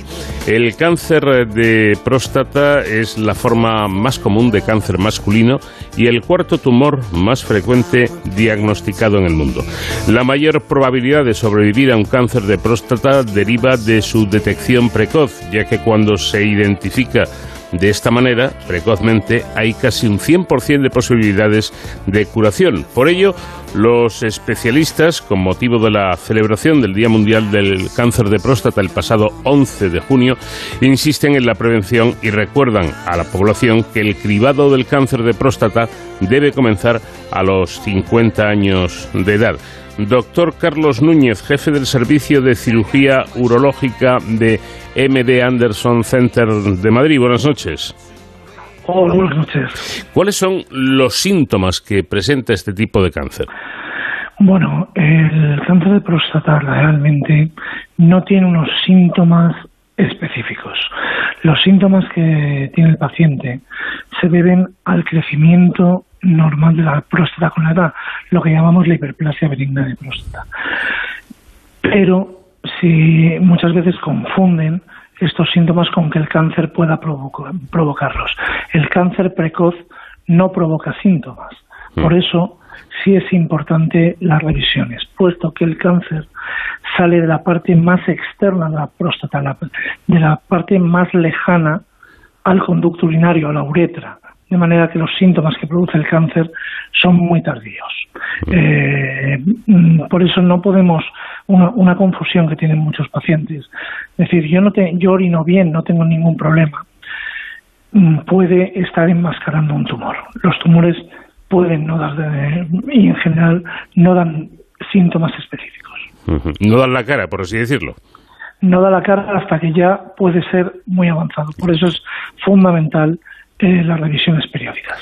el cáncer de próstata es la forma más común de cáncer masculino y el cuarto tumor más frecuente diagnosticado en el mundo. La mayor probabilidad de sobrevivir a un cáncer de próstata deriva de su detección precoz, ya que cuando se identifica de esta manera, precozmente, hay casi un 100% de posibilidades de curación. Por ello, los especialistas, con motivo de la celebración del Día Mundial del Cáncer de Próstata el pasado 11 de junio, insisten en la prevención y recuerdan a la población que el cribado del cáncer de próstata debe comenzar a los 50 años de edad. Doctor Carlos Núñez, jefe del Servicio de Cirugía Urológica de MD Anderson Center de Madrid. Buenas noches. Hola, buenas noches. ¿Cuáles son los síntomas que presenta este tipo de cáncer? Bueno, el cáncer de próstata realmente no tiene unos síntomas específicos. Los síntomas que tiene el paciente se deben al crecimiento normal de la próstata con la edad, lo que llamamos la hiperplasia benigna de próstata. Pero si muchas veces confunden estos síntomas con que el cáncer pueda provoca- provocarlos. El cáncer precoz no provoca síntomas. Por eso sí es importante las revisiones, puesto que el cáncer sale de la parte más externa de la próstata, la- de la parte más lejana al conducto urinario, a la uretra, de manera que los síntomas que produce el cáncer son muy tardíos. Eh, mm, por eso no podemos, una, una confusión que tienen muchos pacientes, es decir, yo, no te, yo orino bien, no tengo ningún problema, mm, puede estar enmascarando un tumor. Los tumores pueden no dar, y en general no dan síntomas específicos. No dan la cara, por así decirlo. No da la cara hasta que ya puede ser muy avanzado. Por eso es fundamental eh, las revisiones periódicas.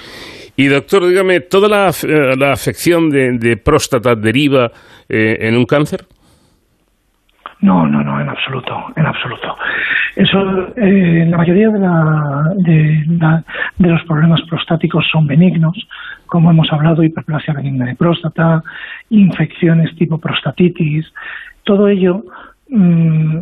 Y doctor, dígame, ¿toda la, eh, afección de, próstata deriva eh, en un cáncer? No, no, no, en absoluto, en absoluto. Eso, eh, la mayoría de, de, los problemas prostáticos son benignos, como hemos hablado, hiperplasia benigna de próstata, infecciones tipo prostatitis, todo ello mm,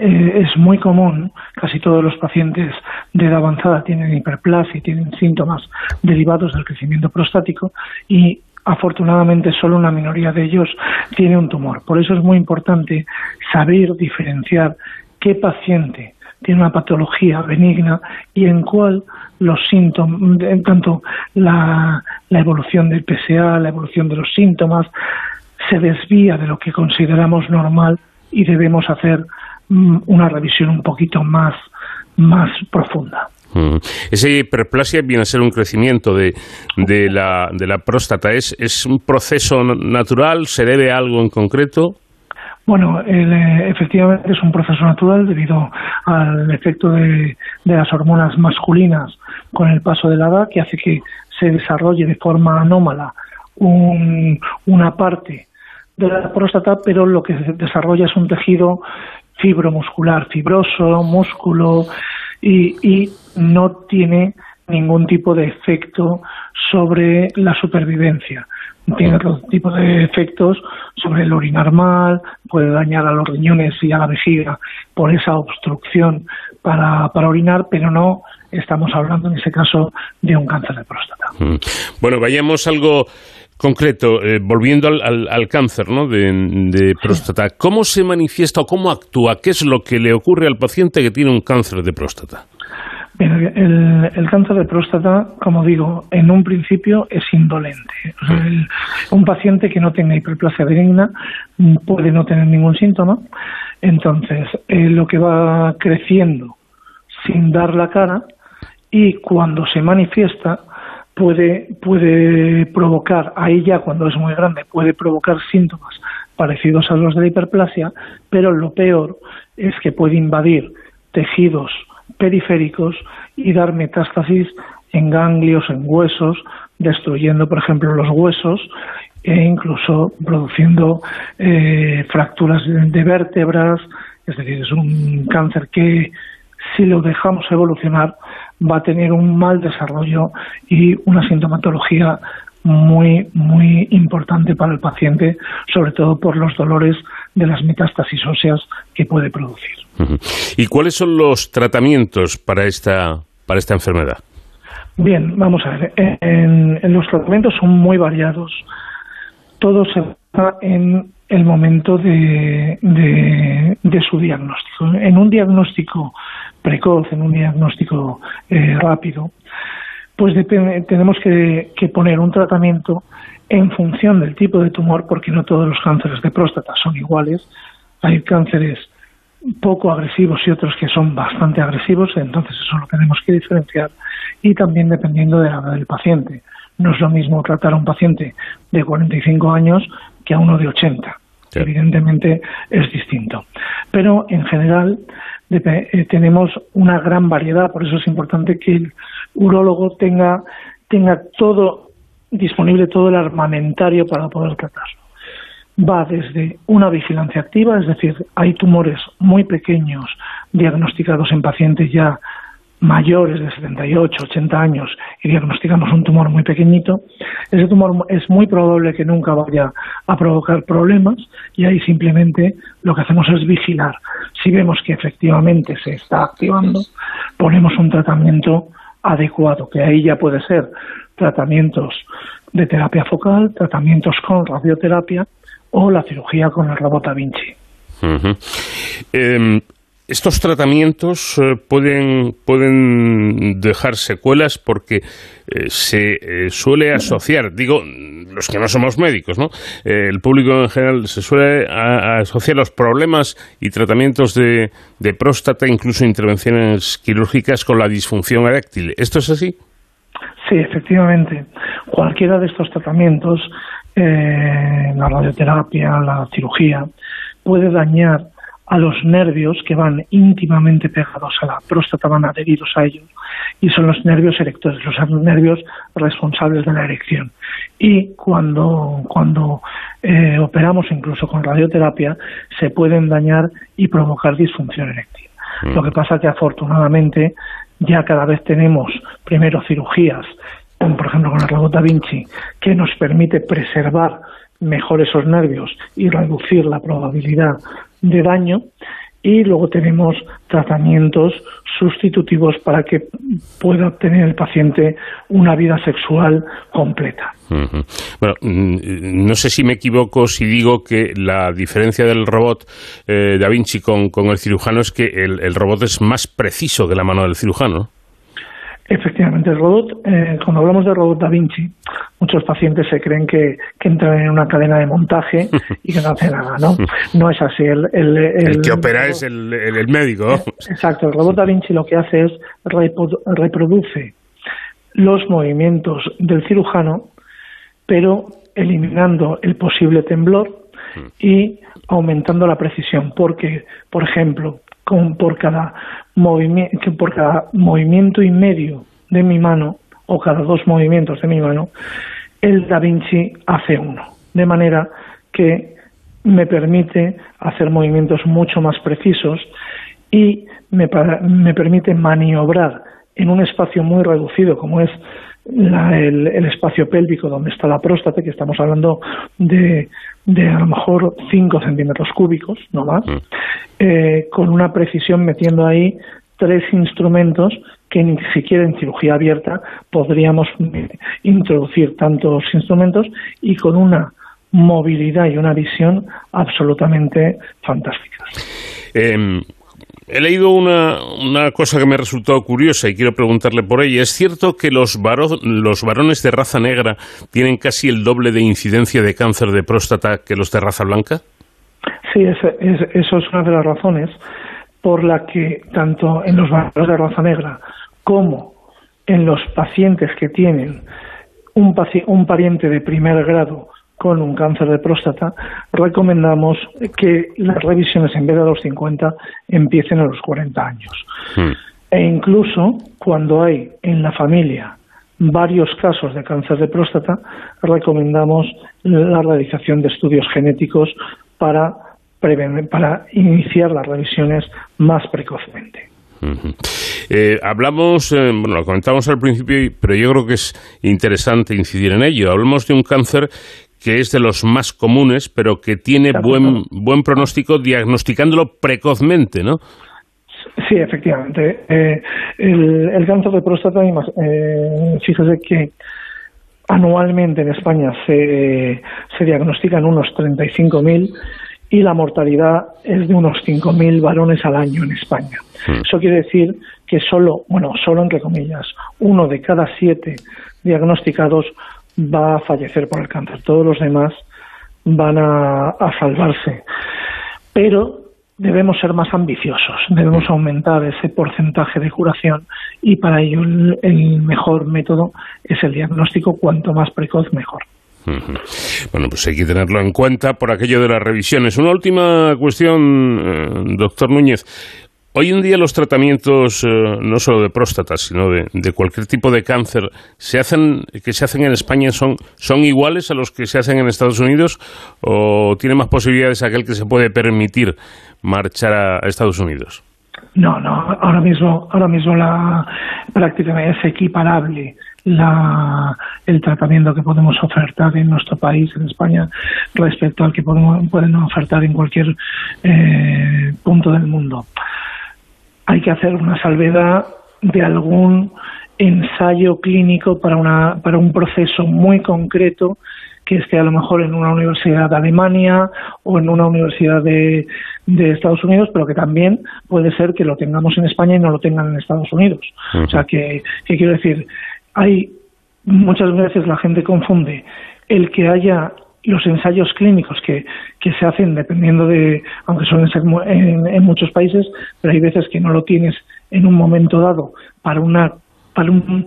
es muy común, casi todos los pacientes de edad avanzada tienen hiperplasia y tienen síntomas derivados del crecimiento prostático y afortunadamente solo una minoría de ellos tiene un tumor. Por eso es muy importante saber diferenciar qué paciente tiene una patología benigna y en cuál los síntomas, en tanto la, la evolución del PSA, la evolución de los síntomas, se desvía de lo que consideramos normal y debemos hacer mm, una revisión un poquito más, más profunda. Mm. Esa hiperplasia viene a ser un crecimiento de, de, la, de la próstata. ¿Es, ¿Es un proceso natural? ¿Se debe a algo en concreto? Bueno, eh, efectivamente es un proceso natural debido al efecto de, las hormonas masculinas con el paso de la edad que hace que se desarrolle de forma anómala una parte de la próstata, pero lo que se desarrolla es un tejido fibromuscular, fibroso, músculo, y, no tiene ningún tipo de efecto sobre la supervivencia. Tiene otro tipo de efectos sobre el orinar mal, puede dañar a los riñones y a la vejiga por esa obstrucción para, para orinar, pero no estamos hablando en ese caso de un cáncer de próstata. Mm. Bueno, vayamos algo concreto, eh, volviendo al, cáncer ¿no? de, próstata, ¿cómo se manifiesta o cómo actúa? ¿Qué es lo que le ocurre al paciente que tiene un cáncer de próstata? el, cáncer de próstata, como digo, en un principio es indolente. un paciente que no tenga hiperplasia benigna puede no tener ningún síntoma. Entonces, eh, lo que va creciendo sin dar la cara y cuando se manifiesta puede, puede provocar, ahí ya cuando es muy grande, puede provocar síntomas parecidos a los de la hiperplasia, pero lo peor es que puede invadir tejidos periféricos y dar metástasis en ganglios, en huesos, destruyendo, por ejemplo, los huesos e incluso produciendo eh, fracturas de vértebras. Es decir, es un cáncer que si lo dejamos evolucionar va a tener un mal desarrollo y una sintomatología muy, muy importante para el paciente, sobre todo por los dolores de las metástasis óseas que puede producir. ¿Y cuáles son los tratamientos para esta, para esta enfermedad? Bien, vamos a ver. En, los tratamientos son muy variados. Todo se basa en el momento de, de, su diagnóstico. En un diagnóstico precoz, en un diagnóstico eh, rápido, pues tenemos que, poner un tratamiento en función del tipo de tumor, porque no todos los cánceres de próstata son iguales. Hay cánceres poco agresivos y otros que son bastante agresivos, entonces eso lo tenemos que diferenciar y también dependiendo de la edad del paciente. No es lo mismo tratar a un paciente de 45 años que a uno de 80. Evidentemente es distinto. Pero en general eh, tenemos una gran variedad, por eso es importante que el urólogo tenga, tenga todo disponible, todo el armamentario para poder tratarlo. Va desde una vigilancia activa, es decir, hay tumores muy pequeños diagnosticados en pacientes ya mayores de 78, 80 años y diagnosticamos un tumor muy pequeñito, ese tumor es muy probable que nunca vaya a provocar problemas y ahí simplemente lo que hacemos es vigilar. Si vemos que efectivamente se está activando, ponemos un tratamiento adecuado, que ahí ya puede ser tratamientos de terapia focal, tratamientos con radioterapia o la cirugía con el robot Da Vinci. Estos tratamientos eh, pueden, pueden dejar secuelas porque eh, se eh, suele asociar, digo, los que no somos médicos, ¿no? el público en general se suele asociar los problemas y tratamientos de, de próstata, incluso intervenciones quirúrgicas, con la disfunción eréctil. ¿Esto es así? Sí, efectivamente. Cualquiera de estos tratamientos, la radioterapia, la cirugía, puede dañar a los nervios que van íntimamente pegados a la próstata, van adheridos a ellos, y son los nervios erectores, los nervios responsables de la erección. Y cuando, cuando eh, operamos incluso con radioterapia, se pueden dañar y provocar disfunción eréctil. Mm. Lo que pasa es que afortunadamente ya cada vez tenemos primero cirugías, como por ejemplo con el robot Da Vinci, que nos permite preservar mejor esos nervios y reducir la probabilidad de daño y luego tenemos tratamientos sustitutivos para que pueda obtener el paciente una vida sexual completa. Bueno, mm, no sé si me equivoco si digo que la diferencia del robot eh, Da Vinci con, con, el cirujano es que el, el robot es más preciso que la mano del cirujano. Efectivamente, el robot, eh, cuando hablamos del robot Da Vinci, muchos pacientes se creen que, entran en una cadena de montaje y que no hace nada, ¿no? No es así. El, el, que opera es el, médico. Exacto, el robot Da Vinci lo que hace es reproduce los movimientos del cirujano, pero eliminando el posible temblor mm. y aumentando la precisión, porque, por ejemplo, por cada movimiento, por cada movimiento y medio de mi mano o cada dos movimientos de mi mano, el Da Vinci hace uno, de manera que me permite hacer movimientos mucho más precisos y me, me permite maniobrar en un espacio muy reducido como es el, espacio pélvico donde está la próstata, que estamos hablando de, de a lo mejor 5 centímetros cúbicos, no más, mm. eh, con una precisión metiendo ahí tres instrumentos que ni siquiera en cirugía abierta podríamos introducir tantos instrumentos y con una movilidad y una visión absolutamente fantásticas. Em, He leído una, una, cosa que me resultó curiosa y quiero preguntarle por ella. ¿Es cierto que los, los varones de raza negra tienen casi el doble de incidencia de cáncer de próstata que los de raza blanca? Sí, eso es una de las razones por la que tanto en los varones de raza negra como en los pacientes que tienen un, un pariente de primer grado con un cáncer de próstata, recomendamos que las revisiones en vez de a los 50 empiecen a los 40 años. Hmm. E incluso cuando hay en la familia varios casos de cáncer de próstata, recomendamos la realización de estudios genéticos para, para iniciar las revisiones más precozmente. Eh, hablamos, eh, bueno, lo comentamos al principio, pero yo creo que es interesante incidir en ello. Hablamos de un cáncer que es de los más comunes, pero que tiene buen, buen pronóstico diagnosticándolo precozmente, ¿no? Sí, efectivamente. Eh, el, cáncer de próstata, eh, fíjese que anualmente en España se, se diagnostican unos 35.000 y la mortalidad es de unos 5.000 varones al año en España. Hmm. Eso quiere decir que solo, bueno, solo entre comillas, uno de cada siete diagnosticados va a fallecer por el cáncer. Todos los demás van a, salvarse. Pero debemos ser más ambiciosos, debemos aumentar ese porcentaje de curación y para ello el, mejor método es el diagnóstico, cuanto más precoz mejor. Bueno, pues hay que tenerlo en cuenta por aquello de las revisiones. Una última cuestión, eh, doctor Núñez. Hoy en día los tratamientos eh, no solo de próstata, sino de, cualquier tipo de cáncer se hacen, que se hacen en España son, son iguales a los que se hacen en Estados Unidos o tiene más posibilidades aquel que se puede permitir marchar a, Estados Unidos. No, no, ahora mismo, ahora mismo la prácticamente es equiparable la, el tratamiento que podemos ofertar en nuestro país, en España, respecto al que podemos, pueden ofertar en cualquier eh, punto del mundo hay que hacer una salvedad de algún ensayo clínico para, una, para un proceso muy concreto que esté a lo mejor en una universidad de Alemania o en una universidad de, de, Estados Unidos, pero que también puede ser que lo tengamos en España y no lo tengan en Estados Unidos. O sea, que, que quiero decir, hay muchas veces la gente confunde el que haya los ensayos clínicos que, que se hacen dependiendo de, aunque suelen ser en, muchos países, pero hay veces que no lo tienes en un momento dado para una para un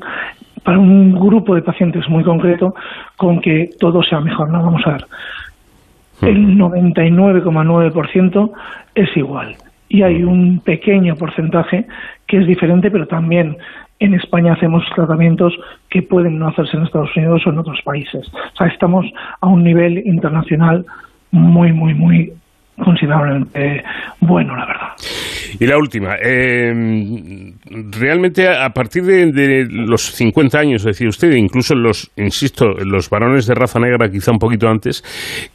para un grupo de pacientes muy concreto con que todo sea mejor. No, vamos a ver. El 99,9% es igual. Y hay un pequeño porcentaje que es diferente, pero también en España hacemos tratamientos que pueden no hacerse en Estados Unidos o en otros países. O sea, estamos a un nivel internacional muy, muy, muy considerablemente bueno, la verdad. Y la última, eh, realmente a partir de, los 50 años, decía usted, incluso los, insisto, los varones de raza negra quizá un poquito antes,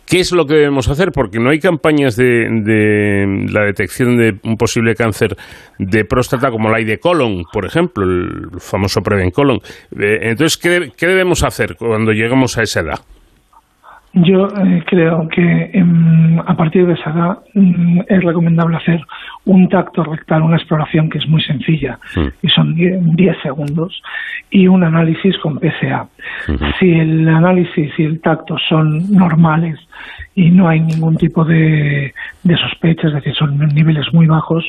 ¿qué es lo que debemos hacer? Porque no hay campañas de, la detección de un posible cáncer de próstata como la hay de colon, por ejemplo, el famoso Preven colon. Eh, entonces, ¿qué, ¿qué debemos hacer cuando lleguemos a esa edad? Yo eh, creo que em, a partir de esa edad mm, es recomendable hacer un tacto rectal, una exploración que es muy sencilla y son 10 segundos y un análisis con PSA. Si el análisis y el tacto son normales y no hay ningún tipo de, de sospecha, es decir, son niveles muy bajos,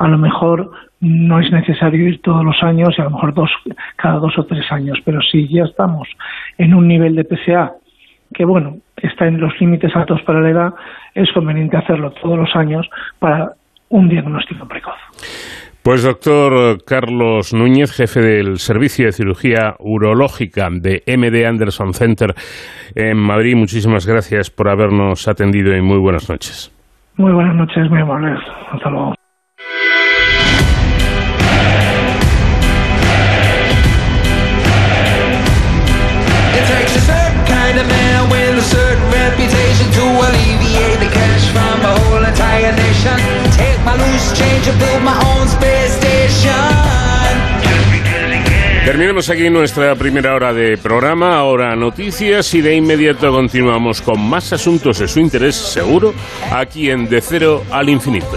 a lo mejor no es necesario ir todos los años y a lo mejor dos, cada dos o tres años, pero si ya estamos en un nivel de PSA que bueno, está en los límites altos para la edad, es conveniente hacerlo todos los años para un diagnóstico precoz. Pues doctor Carlos Núñez, jefe del Servicio de Cirugía Urológica de MD Anderson Center en Madrid, muchísimas gracias por habernos atendido y muy buenas noches. Muy buenas noches, muy amables. Hasta luego. Terminamos aquí nuestra primera hora de programa, ahora noticias y de inmediato continuamos con más asuntos de su interés seguro aquí en De Cero al Infinito.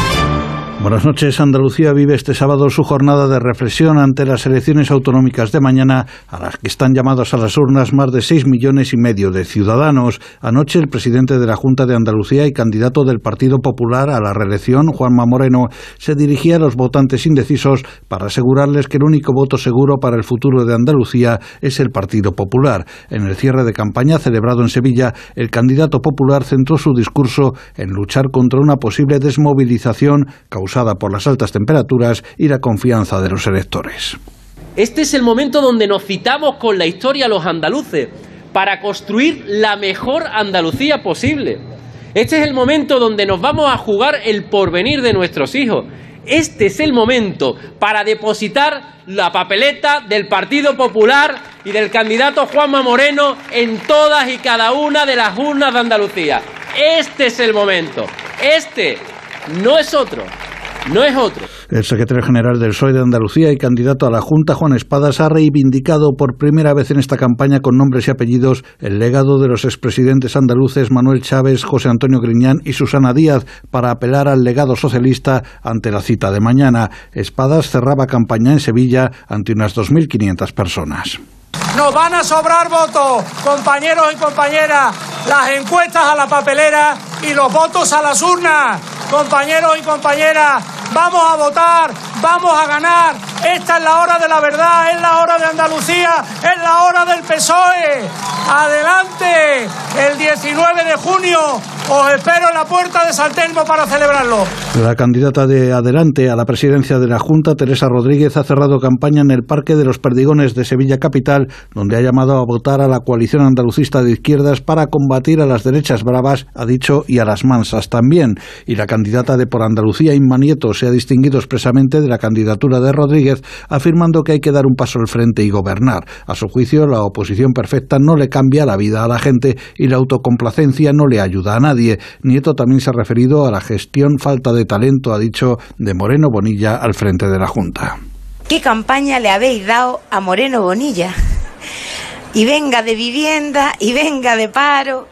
Buenas noches. Andalucía vive este sábado su jornada de reflexión ante las elecciones autonómicas de mañana, a las que están llamados a las urnas más de seis millones y medio de ciudadanos. Anoche, el presidente de la Junta de Andalucía y candidato del Partido Popular a la reelección, Juanma Moreno, se dirigía a los votantes indecisos para asegurarles que el único voto seguro para el futuro de Andalucía es el Partido Popular. En el cierre de campaña celebrado en Sevilla, el candidato popular centró su discurso en luchar contra una posible desmovilización causada por las altas temperaturas y la confianza de los electores. Este es el momento donde nos citamos con la historia los andaluces para construir la mejor Andalucía posible. Este es el momento donde nos vamos a jugar el porvenir de nuestros hijos. Este es el momento para depositar la papeleta del Partido Popular y del candidato Juanma Moreno en todas y cada una de las urnas de Andalucía. Este es el momento. Este no es otro no es otro. El secretario general del PSOE de Andalucía y candidato a la Junta, Juan Espadas, ha reivindicado por primera vez en esta campaña con nombres y apellidos el legado de los expresidentes andaluces Manuel Chávez, José Antonio Griñán y Susana Díaz para apelar al legado socialista ante la cita de mañana. Espadas cerraba campaña en Sevilla ante unas 2.500 personas. Nos van a sobrar votos, compañeros y compañeras, las encuestas a la papelera y los votos a las urnas. Compañeros y compañeras, vamos a votar, vamos a ganar. Esta es la hora de la verdad, es la hora de Andalucía, es la hora del PSOE. Adelante, el 19 de junio, Os espero en la puerta de San Telmo para celebrarlo. La candidata de Adelante a la presidencia de la Junta, Teresa Rodríguez, ha cerrado campaña en el Parque de los Perdigones de Sevilla Capital, donde ha llamado a votar a la coalición andalucista de izquierdas para combatir a las derechas bravas, ha dicho, y a las mansas también. Y la de Por Andalucía, Inma Nieto, se ha distinguido expresamente de la candidatura de Rodríguez, afirmando que hay que dar un paso al frente y gobernar. A su juicio, la oposición perfecta no le cambia la vida a la gente y la autocomplacencia no le ayuda a nadie. Nieto también se ha referido a la gestión falta de talento, ha dicho, de Moreno Bonilla al frente de la Junta. ¿Qué campaña le habéis dado a Moreno Bonilla? Y venga de vivienda, y venga de paro,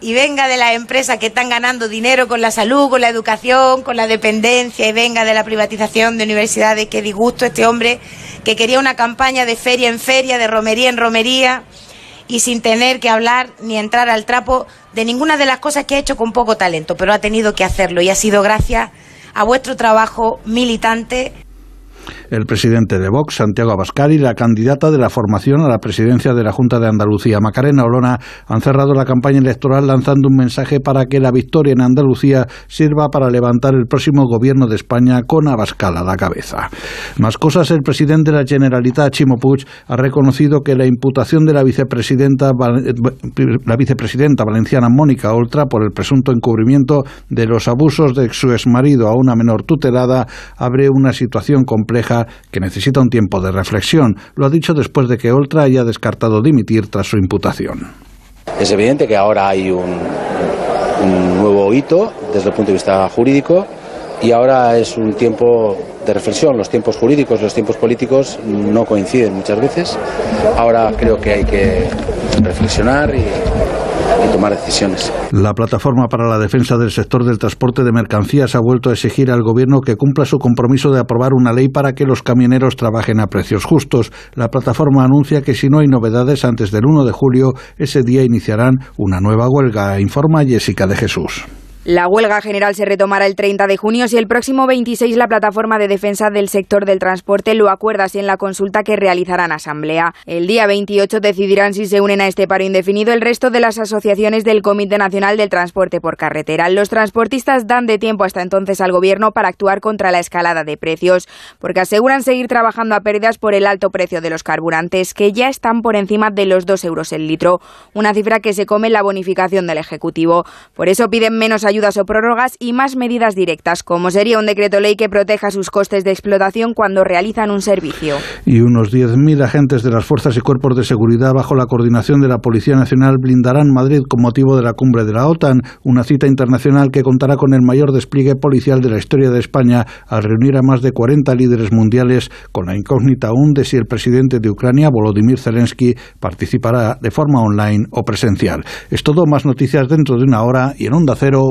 y venga de las empresas que están ganando dinero con la salud, con la educación, con la dependencia, y venga de la privatización de universidades. Qué disgusto este hombre que quería una campaña de feria en feria, de romería en romería, y sin tener que hablar ni entrar al trapo de ninguna de las cosas que ha hecho con poco talento, pero ha tenido que hacerlo y ha sido gracias a vuestro trabajo militante el presidente de Vox, Santiago Abascal, y la candidata de la formación a la presidencia de la Junta de Andalucía, Macarena Olona, han cerrado la campaña electoral lanzando un mensaje para que la victoria en Andalucía sirva para levantar el próximo gobierno de España con Abascal a la cabeza. Más cosas, el presidente de la Generalitat, Chimo Puig, ha reconocido que la imputación de la vicepresidenta, la vicepresidenta valenciana Mónica Oltra por el presunto encubrimiento de los abusos de su exmarido a una menor tutelada abre una situación compleja que necesita un tiempo de reflexión. Lo ha dicho después de que Oltra haya descartado dimitir tras su imputación. Es evidente que ahora hay un, un nuevo hito desde el punto de vista jurídico y ahora es un tiempo de reflexión. Los tiempos jurídicos, los tiempos políticos no coinciden muchas veces. Ahora creo que hay que reflexionar y, y tomar decisiones. La plataforma para la defensa del sector del transporte de mercancías ha vuelto a exigir al gobierno que cumpla su compromiso de aprobar una ley para que los camioneros trabajen a precios justos. La plataforma anuncia que si no hay novedades antes del 1 de julio, ese día iniciarán una nueva huelga, informa Jessica de Jesús. La huelga general se retomará el 30 de junio si el próximo 26 la plataforma de defensa del sector del transporte lo acuerda así en la consulta que realizarán asamblea. El día 28 decidirán si se unen a este paro indefinido el resto de las asociaciones del Comité Nacional del Transporte por Carretera. Los transportistas dan de tiempo hasta entonces al gobierno para actuar contra la escalada de precios, porque aseguran seguir trabajando a pérdidas por el alto precio de los carburantes, que ya están por encima de los 2 euros el litro, una cifra que se come la bonificación del Ejecutivo. Por eso piden menos ayuda ayudas o prórrogas y más medidas directas, como sería un decreto ley que proteja sus costes de explotación cuando realizan un servicio. Y unos 10.000 agentes de las fuerzas y cuerpos de seguridad bajo la coordinación de la Policía Nacional blindarán Madrid con motivo de la cumbre de la OTAN, una cita internacional que contará con el mayor despliegue policial de la historia de España al reunir a más de 40 líderes mundiales con la incógnita aún de si el presidente de Ucrania, Volodymyr Zelensky, participará de forma online o presencial. Es todo, más noticias dentro de una hora y en Onda Cero.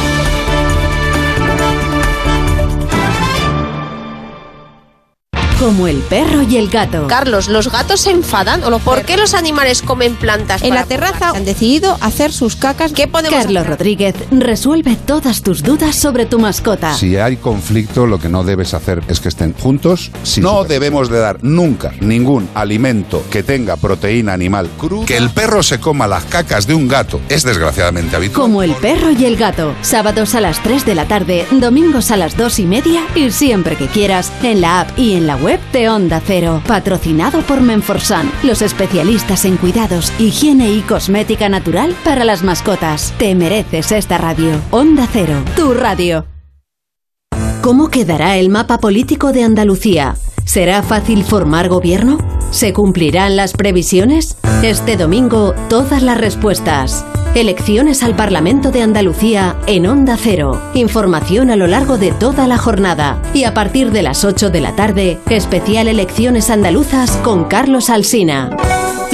Como el perro y el gato. Carlos, ¿los gatos se enfadan? ¿O ¿Por qué los animales comen plantas? En la terraza han decidido hacer sus cacas. ¿Qué podemos Carlos Rodríguez resuelve todas tus dudas sobre tu mascota. Si hay conflicto, lo que no debes hacer es que estén juntos. no debemos de dar nunca ningún alimento que tenga proteína animal cruda. Que el perro se coma las cacas de un gato es desgraciadamente habitual. Como el perro y el gato. Sábados a las 3 de la tarde, domingos a las 2 y media y siempre que quieras en la app y en la web de Onda Cero. Patrocinado por Menforsan, los especialistas en cuidados, higiene y cosmética natural para las mascotas. Te mereces esta radio. Onda Cero, tu radio. ¿Cómo quedará el mapa político de Andalucía? ¿Será fácil formar gobierno? ¿Se cumplirán las previsiones? Este domingo, todas las respuestas. Elecciones al Parlamento de Andalucía en Onda Cero. Información a lo largo de toda la jornada. Y a partir de las 8 de la tarde, especial Elecciones Andaluzas con Carlos Alsina.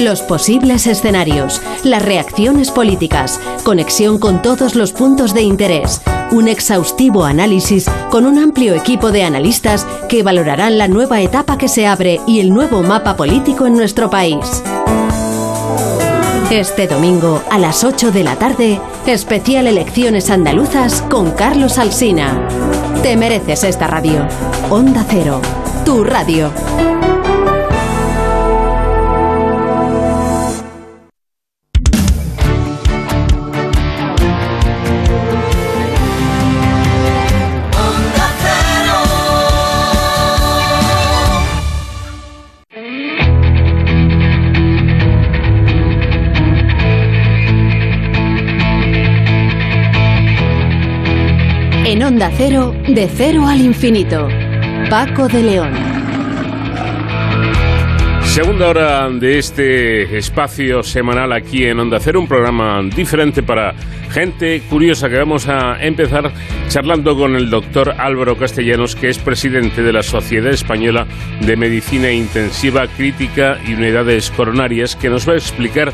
Los posibles escenarios, las reacciones políticas, conexión con todos los puntos de interés, un exhaustivo análisis con un amplio equipo de analistas que valorarán la nueva etapa que se abre y el nuevo mapa político en nuestro país. Este domingo a las 8 de la tarde, especial Elecciones Andaluzas con Carlos Alsina. Te mereces esta radio. Onda Cero, tu radio. Onda Cero, de cero al infinito. Paco de León. Segunda hora de este espacio semanal aquí en Onda Cero, un programa diferente para gente curiosa que vamos a empezar charlando con el doctor Álvaro Castellanos, que es presidente de la Sociedad Española de Medicina Intensiva Crítica y Unidades Coronarias, que nos va a explicar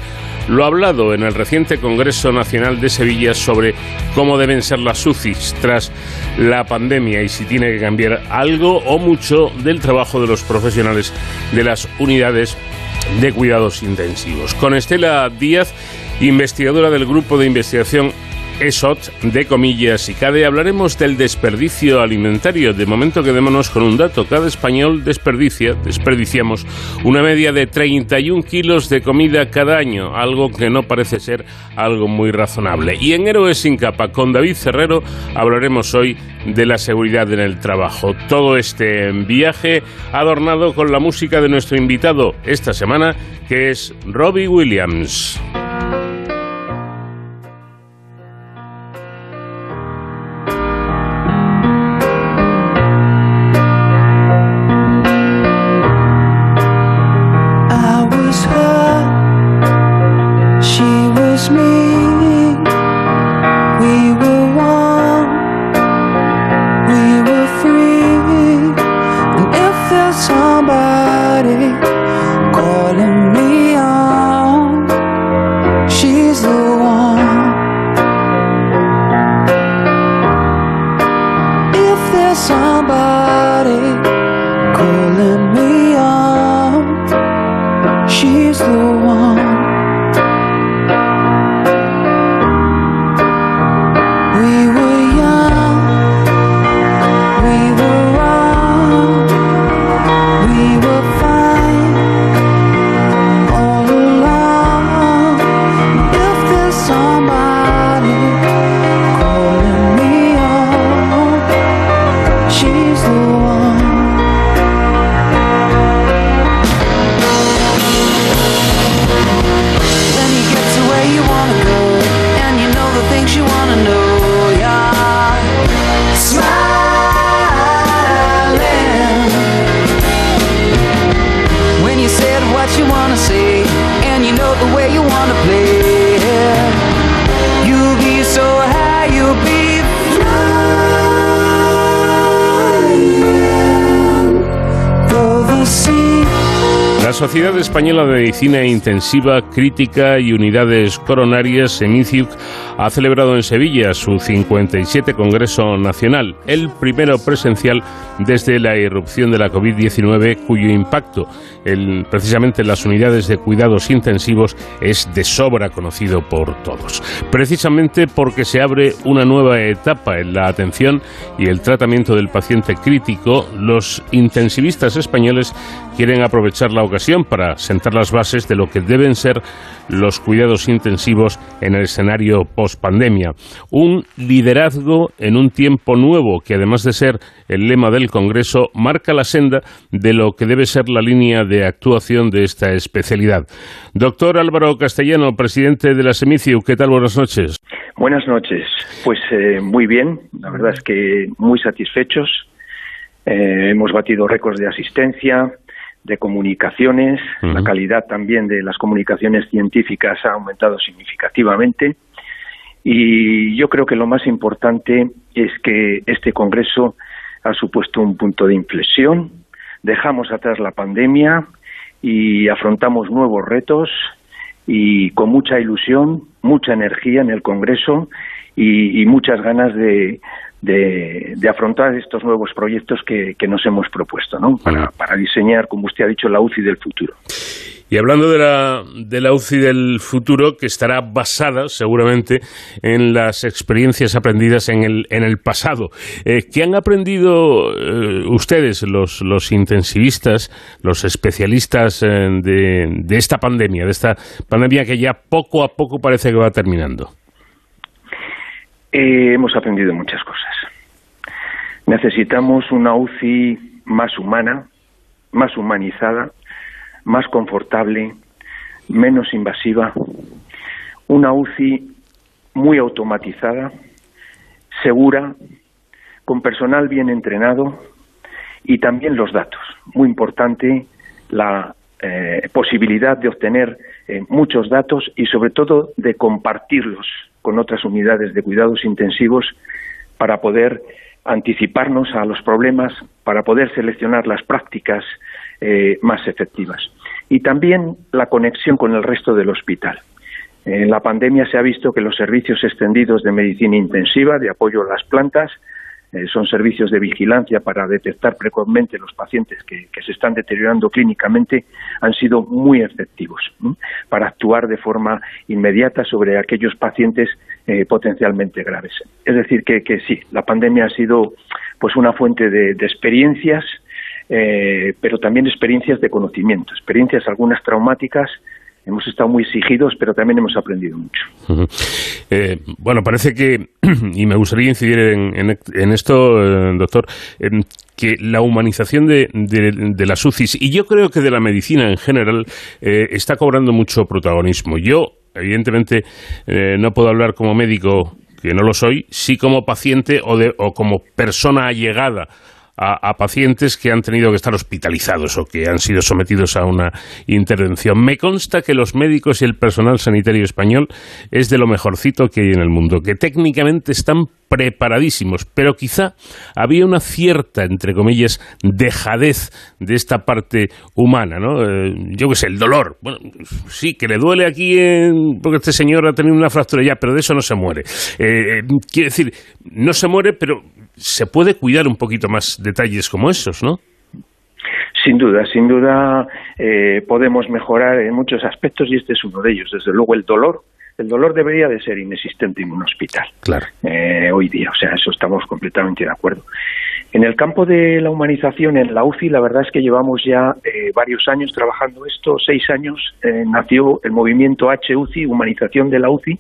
lo hablado en el reciente Congreso Nacional de Sevilla sobre cómo deben ser las UCIs tras la pandemia y si tiene que cambiar algo o mucho del trabajo de los profesionales de las unidades de cuidados intensivos. Con Estela Díaz, investigadora del Grupo de Investigación ESOT de comillas y CADE hablaremos del desperdicio alimentario. De momento quedémonos con un dato. Cada español desperdicia, desperdiciamos una media de 31 kilos de comida cada año, algo que no parece ser algo muy razonable. Y en Héroes sin capa, con David Cerrero, hablaremos hoy de la seguridad en el trabajo. Todo este viaje adornado con la música de nuestro invitado esta semana, que es Robbie Williams. Intensiva, Crítica y Unidades Coronarias, EMICIUC, ha celebrado en Sevilla su 57 Congreso Nacional, el primero presencial desde la irrupción de la COVID-19, cuyo impacto precisamente en las unidades de cuidados intensivos es de sobra conocido por todos. Precisamente porque se abre una nueva etapa en la atención y el tratamiento del paciente crítico, los intensivistas españoles quieren aprovechar la ocasión para sentar las bases de lo que deben ser los cuidados intensivos en el escenario post-pandemia. Un liderazgo en un tiempo nuevo que además de ser el lema del Congreso marca la senda de lo que debe ser la línea de actuación de esta especialidad. Doctor Álvaro Castellano, presidente de la Semiciu, ¿qué tal? Buenas noches. Buenas noches. Pues eh, muy bien, la verdad es que muy satisfechos. Eh, hemos batido récords de asistencia, de comunicaciones, la calidad también de las comunicaciones científicas ha aumentado significativamente y yo creo que lo más importante es que este Congreso ha supuesto un punto de inflexión, dejamos atrás la pandemia y afrontamos nuevos retos y con mucha ilusión, mucha energía en el Congreso y muchas ganas de, de, afrontar estos nuevos proyectos que, nos hemos propuesto, ¿no? Para, para, diseñar, como usted ha dicho, la UCI del futuro. Y hablando de la, de la UCI del futuro, que estará basada seguramente en las experiencias aprendidas en el, en el pasado, eh, ¿qué han aprendido eh, ustedes, los, los intensivistas, los especialistas eh, de, de esta pandemia, de esta pandemia que ya poco a poco parece que va terminando? Eh, hemos aprendido muchas cosas. Necesitamos una UCI más humana, más humanizada, más confortable, menos invasiva, una UCI muy automatizada, segura, con personal bien entrenado y también los datos. Muy importante la eh, posibilidad de obtener eh, muchos datos y sobre todo de compartirlos con otras unidades de cuidados intensivos para poder anticiparnos a los problemas, para poder seleccionar las prácticas eh, más efectivas. Y también la conexión con el resto del hospital. En la pandemia se ha visto que los servicios extendidos de medicina intensiva, de apoyo a las plantas, eh, son servicios de vigilancia para detectar precozmente los pacientes que, se están deteriorando clínicamente, han sido muy efectivos para actuar de forma inmediata sobre aquellos pacientes eh, potencialmente graves. Es decir, que, sí, la pandemia ha sido pues una fuente de, experiencias, eh, pero también experiencias de conocimiento, experiencias algunas traumáticas, hemos estado muy exigidos, pero también hemos aprendido mucho. Eh, bueno, parece que, y me gustaría incidir en, esto, eh, doctor, que la humanización de, de, las UCIs, y yo creo que de la medicina en general, está cobrando mucho protagonismo. Yo, evidentemente, no puedo hablar como médico, que no lo soy, sí como paciente o, de, o como persona allegada a, pacientes que han tenido que estar hospitalizados o que han sido sometidos a una intervención. Me consta que los médicos y el personal sanitario español es de lo mejorcito que hay en el mundo, que técnicamente están preparadísimos, pero quizá había una cierta, entre comillas, dejadez de esta parte humana, ¿no? Eh, yo qué sé, el dolor. Bueno, sí, que le duele aquí porque este señor ha tenido una fractura ya, pero de eso no se muere. Eh, eh, quiere decir, no se muere, pero se puede cuidar un poquito más detalles como esos, ¿no? Sin duda, sin duda podemos mejorar en muchos aspectos y este es uno de ellos. Desde luego el dolor el dolor debería de ser inexistente en un hospital claro. Eh, hoy día, o sea, eso estamos completamente de acuerdo. En el campo de la humanización en la UCI, la verdad es que llevamos ya eh, varios años trabajando esto, seis años, eh, nació el movimiento HUCI, Humanización de la UCI,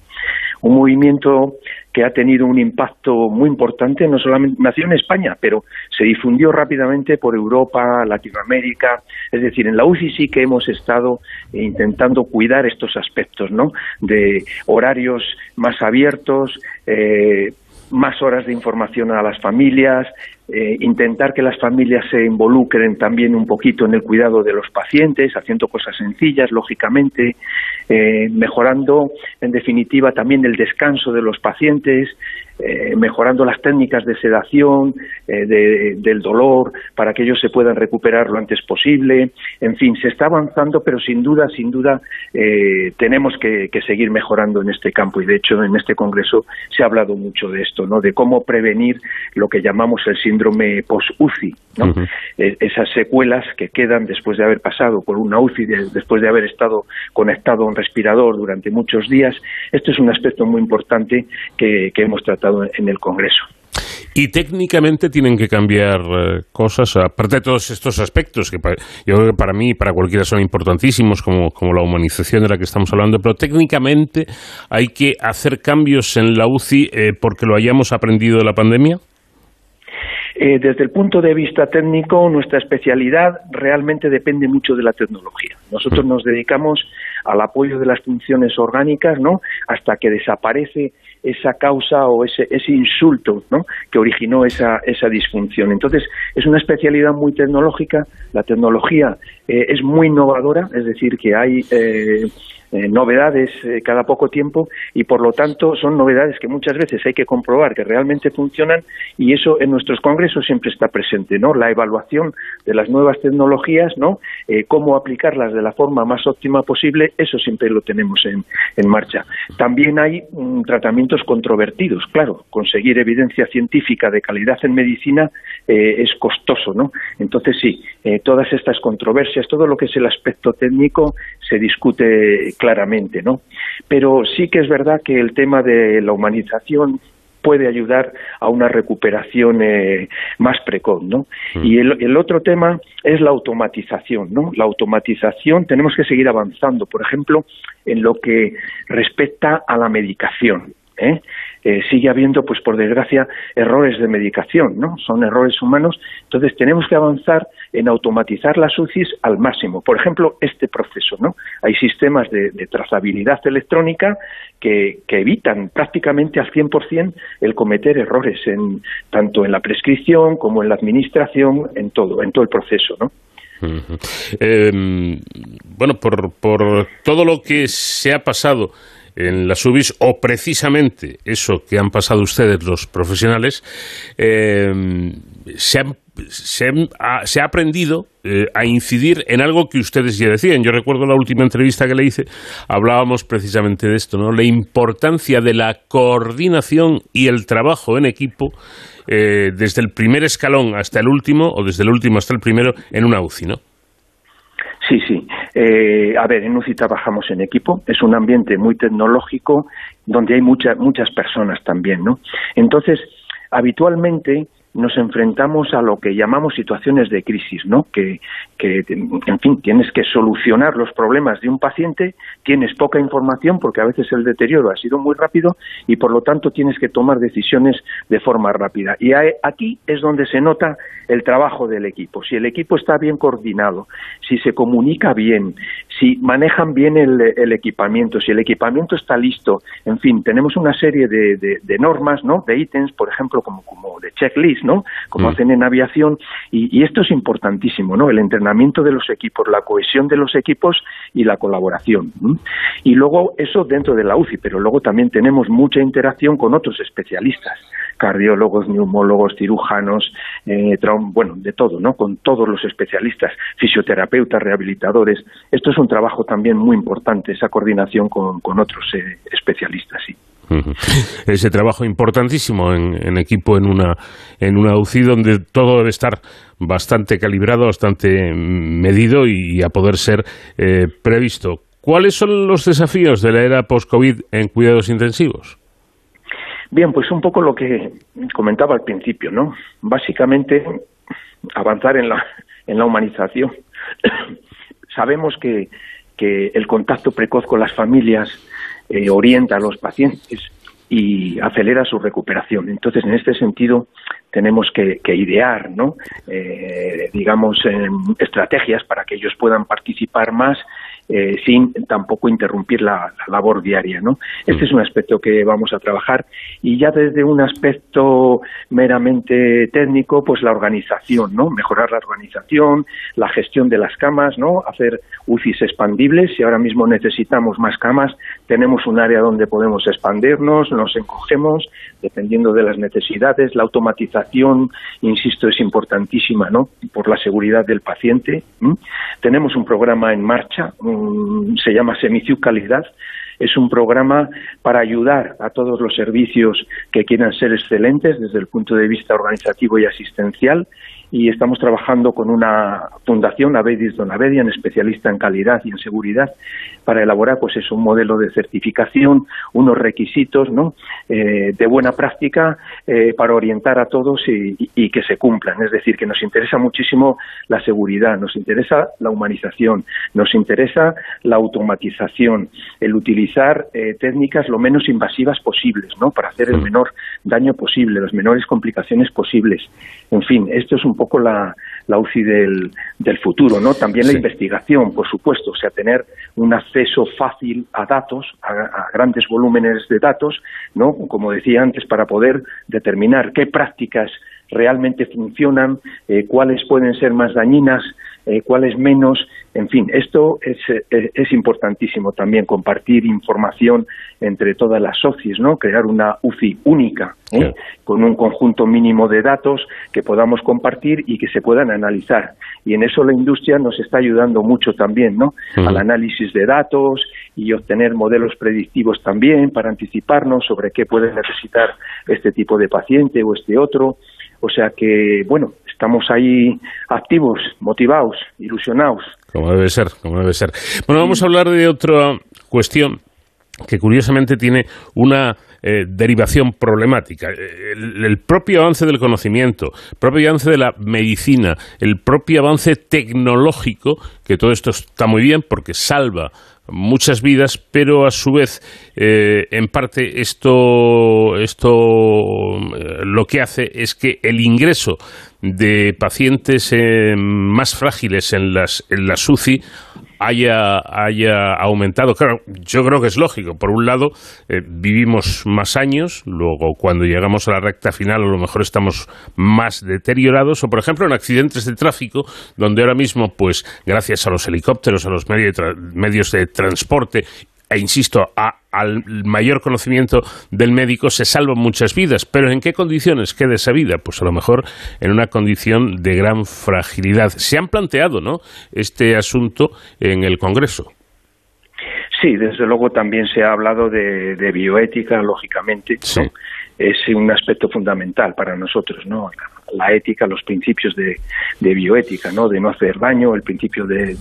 un movimiento que ha tenido un impacto muy importante, no solamente nació en España, pero se difundió rápidamente por Europa, Latinoamérica, es decir, en la UCI sí que hemos estado intentando cuidar estos aspectos, ¿no? De horarios más abiertos, eh, más horas de información a las familias, eh, intentar que las familias se involucren también un poquito en el cuidado de los pacientes, haciendo cosas sencillas, lógicamente, eh, mejorando, en definitiva, también el descanso de los pacientes, eh, mejorando las técnicas de sedación, eh, del dolor, para que ellos se puedan recuperar lo antes posible. En fin, se está avanzando, pero sin duda, sin duda, eh, tenemos que, seguir mejorando en este campo. Y de hecho, en este congreso se ha hablado mucho de esto, ¿no? De cómo prevenir lo que llamamos el síndrome post-UCI, ¿no? esas secuelas que quedan después de haber pasado por una UCI, después de haber estado conectado a un respirador durante muchos días. Esto es un aspecto muy importante que hemos tratado en el Congreso. Y técnicamente tienen que cambiar eh, cosas, aparte de todos estos aspectos, que yo creo que para mí y para cualquiera son importantísimos, como, como la humanización de la que estamos hablando, pero técnicamente hay que hacer cambios en la UCI eh, porque lo hayamos aprendido de la pandemia. Eh, desde el punto de vista técnico, nuestra especialidad realmente depende mucho de la tecnología. Nosotros nos dedicamos al apoyo de las funciones orgánicas, ¿no? Hasta que desaparece esa causa o ese, ese insulto ¿no? que originó esa, esa disfunción. Entonces, es una especialidad muy tecnológica, la tecnología eh, es muy innovadora, es decir, que hay eh, eh, novedades eh, cada poco tiempo y por lo tanto son novedades que muchas veces hay que comprobar que realmente funcionan y eso en nuestros congresos siempre está presente, ¿no? La evaluación de las nuevas tecnologías, ¿no? Eh, cómo aplicarlas de la forma más óptima posible, eso siempre lo tenemos en, en marcha. También hay mm, tratamientos controvertidos, claro, conseguir evidencia científica de calidad en medicina es costoso, ¿no? Entonces sí, todas estas controversias, todo lo que es el aspecto técnico se discute claramente, ¿no? Pero sí que es verdad que el tema de la humanización puede ayudar a una recuperación eh, más precoz, ¿no? Mm. Y el, otro tema es la automatización, ¿no? La automatización tenemos que seguir avanzando, por ejemplo, en lo que respecta a la medicación. ¿eh? Eh, sigue habiendo, pues por desgracia, errores de medicación, ¿no? Son errores humanos. Entonces tenemos que avanzar en automatizar las UCIs al máximo. Por ejemplo, este proceso, ¿no? Hay sistemas de, trazabilidad electrónica que, que, evitan prácticamente al 100% el cometer errores en, tanto en la prescripción como en la administración, en todo, en todo el proceso, ¿no? Em, bueno, por, por todo lo que se ha pasado en las UBIs o precisamente eso que han pasado ustedes los profesionales, em, se, se, ha, aprendido eh, a incidir en algo que ustedes ya decían. Yo recuerdo la última entrevista que le hice, hablábamos precisamente de esto, ¿no? La importancia de la coordinación y el trabajo en equipo eh, desde el primer escalón hasta el último o desde el último hasta el primero en una UCI, ¿no? Sí, sí. Eh, a ver, en UCI trabajamos en equipo. Es un ambiente muy tecnológico donde hay muchas muchas personas también, ¿no? Entonces, habitualmente nos enfrentamos a lo que llamamos situaciones de crisis, ¿no? Que, que, en fin, tienes que solucionar los problemas de un paciente, tienes poca información porque a veces el deterioro ha sido muy rápido y por lo tanto tienes que tomar decisiones de forma rápida. Y aquí es donde se nota el trabajo del equipo. Si el equipo está bien coordinado, si se comunica bien, si manejan bien el, equipamiento, si el equipamiento está listo, en fin, tenemos una serie de, de, normas, ¿no? De ítems, por ejemplo, como, como de checklist, ¿no? Como mm. hacen en aviación, y, esto es importantísimo, ¿no? El entrenamiento de los equipos, la cohesión de los equipos y la colaboración. Y luego eso dentro de la UCI, pero luego también tenemos mucha interacción con otros especialistas, cardiólogos, neumólogos, cirujanos, eh, bueno, de todo, ¿no? Con todos los especialistas, fisioterapeutas, rehabilitadores. Esto es un trabajo también muy importante, esa coordinación con, otros eh, especialistas, sí. Ese trabajo importantísimo en, equipo en una, en una UCI donde todo debe estar bastante calibrado, bastante medido y a poder ser eh, previsto. ¿Cuáles son los desafíos de la era post-COVID en cuidados intensivos? Bien, pues un poco lo que comentaba al principio, ¿no? Básicamente avanzar en la, en la humanización. Sabemos que, que el contacto precoz con las familias eh, orienta a los pacientes y acelera su recuperación. Entonces, en este sentido, tenemos que, idear, ¿no? Eh, digamos, estrategias para que ellos puedan participar más eh, sin tampoco interrumpir la, labor diaria. ¿no? Este es un aspecto que vamos a trabajar y ya desde un aspecto meramente técnico, pues la organización, ¿no? mejorar la organización, la gestión de las camas, ¿no? hacer UCIs expandibles. Si ahora mismo necesitamos más camas, tenemos un área donde podemos expandirnos, nos encogemos, dependiendo de las necesidades. La automatización, insisto, es importantísima ¿no? por la seguridad del paciente. Tenemos un programa en marcha, se llama Semiciu Calidad. Es un programa para ayudar a todos los servicios que quieran ser excelentes desde el punto de vista organizativo y asistencial y estamos trabajando con una fundación, Avedis Donavedian, especialista en calidad y en seguridad, para elaborar pues es un modelo de certificación, unos requisitos ¿no? Eh, de buena práctica eh, para orientar a todos y, que se cumplan. Es decir, que nos interesa muchísimo la seguridad, nos interesa la humanización, nos interesa la automatización, el utilizar eh, técnicas lo menos invasivas posibles, ¿no? para hacer el menor daño posible, las menores complicaciones posibles. En fin, esto es un poco la, la UCI del, del futuro, ¿no? También la investigación, por supuesto, o sea, tener un acceso fácil a datos, a, grandes volúmenes de datos, ¿no? Como decía antes, para poder determinar qué prácticas realmente funcionan, eh, cuáles pueden ser más dañinas, eh, cuáles menos, en fin, esto es, eh, es, importantísimo también, compartir información entre todas las socios, ¿no? Crear una UCI única, ¿eh? con un conjunto mínimo de datos que podamos compartir y que se puedan analizar. Y en eso la industria nos está ayudando mucho también, ¿no? Al análisis de datos y obtener modelos predictivos también para anticiparnos sobre qué puede necesitar este tipo de paciente o este otro. O sea que, bueno, estamos ahí activos, motivados, ilusionados. Como debe ser, como debe ser. Bueno, vamos a hablar de otra cuestión que curiosamente tiene una eh, derivación problemática. El, propio avance del conocimiento, el propio avance de la medicina, el propio avance tecnológico, que todo esto está muy bien porque salva muchas vidas, pero a su vez, eh, en parte, esto, esto eh, lo que hace es que el ingreso de pacientes más frágiles en las, en las UCI haya, haya aumentado. Claro, yo creo que es lógico. Por un lado, eh, vivimos más años, luego cuando llegamos a la recta final a lo mejor estamos más deteriorados, o por ejemplo en accidentes de tráfico, donde ahora mismo, pues gracias a los helicópteros, a los medios de transporte e insisto, al mayor conocimiento del médico se salvan muchas vidas. Pero ¿en qué condiciones queda esa vida? Pues a lo mejor en una condición de gran fragilidad. Se han planteado, ¿no? Este asunto en el Congreso. Sí, desde luego también se ha hablado de, bioética, lógicamente. Es un aspecto fundamental para nosotros, ¿no? la ética, los principios de, bioética, ¿no? de no hacer daño, el principio de,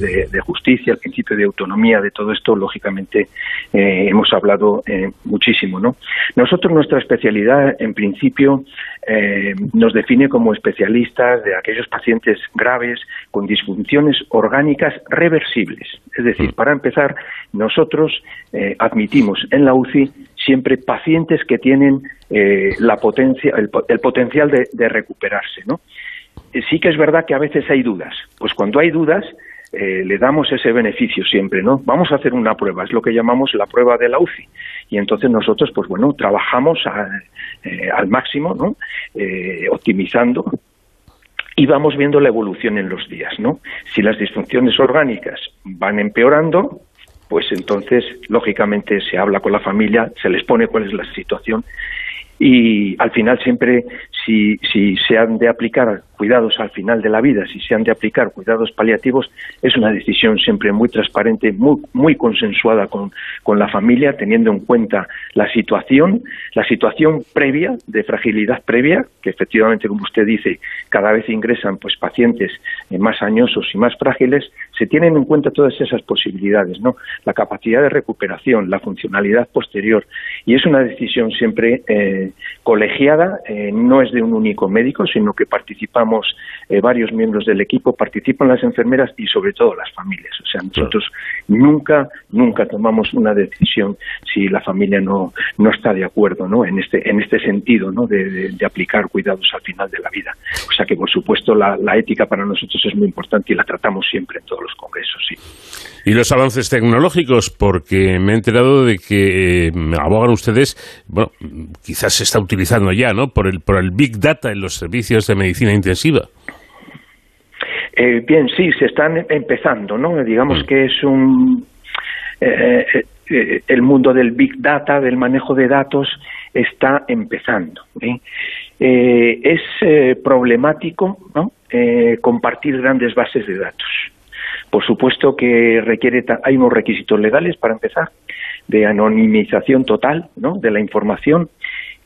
justicia, el principio de autonomía, de todo esto, lógicamente eh, hemos hablado eh, muchísimo. ¿no? Nosotros, nuestra especialidad, en principio, eh, nos define como especialistas de aquellos pacientes graves con disfunciones orgánicas reversibles. Es decir, mm. para empezar, nosotros admitimos en la UCI siempre pacientes que tienen eh, la potencia, el, potencial de, recuperarse, ¿no? Eh, sí que es verdad que a veces hay dudas. Pues cuando hay dudas, eh, le damos ese beneficio siempre, ¿no? Vamos a hacer una prueba, es lo que llamamos la prueba de la UCI. Y entonces nosotros, pues bueno, trabajamos al máximo, ¿no? optimizando y vamos viendo la evolución en los días, ¿no? Si las disfunciones orgánicas van empeorando, pues entonces, lógicamente, se habla con la familia, se les pone cuál es la situación y al final siempre si, si se han de aplicar cuidados al final de la vida, si se han de aplicar cuidados paliativos, es una decisión siempre muy transparente, muy, muy consensuada con, con la familia, teniendo en cuenta la situación, la situación previa, de fragilidad previa, que efectivamente, como usted dice, cada vez ingresan pues pacientes más añosos y más frágiles, se tienen en cuenta todas esas posibilidades, ¿no? La capacidad de recuperación, la funcionalidad posterior, y es una decisión siempre eh, colegiada, eh, no es de un único médico, sino que participamos eh, varios miembros del equipo, participan las enfermeras y sobre todo las familias. O sea, nosotros nunca, nunca tomamos una decisión si la familia no, no está de acuerdo, ¿no? En este, en este sentido, ¿no? De, aplicar cuidados al final de la vida. O sea que, por supuesto, la, la ética para nosotros es muy importante y la tratamos siempre en todos los congresos, sí. Y los avances tecnológicos, porque me he enterado de que eh, abogan ustedes, bueno, quizás se está utilizando ya, ¿no? Por el, por el Big Data en los servicios de medicina intensiva. Eh, bien, sí, se están empezando, ¿no? Digamos mm. que es un... Eh, el mundo del Big Data, del manejo de datos, está empezando. es problemático ¿no? compartir grandes bases de datos. Por supuesto que requiere, hay unos requisitos legales para empezar, de anonimización total ¿no? de la información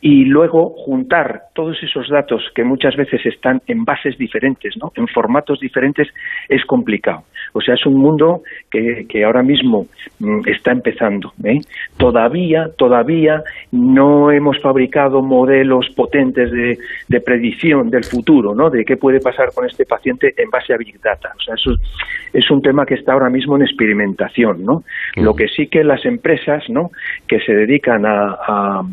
y luego juntar todos esos datos que muchas veces están en bases diferentes, ¿no? en formatos diferentes, es complicado. O sea, es un mundo que, que ahora mismo mm, está empezando. ¿eh? Todavía, todavía no hemos fabricado modelos potentes de, de, predicción del futuro, ¿no? de qué puede pasar con este paciente en base a Big Data. O sea, eso es un tema que está ahora mismo en experimentación. ¿no? Lo que sí que las empresas ¿no? que se dedican a, a,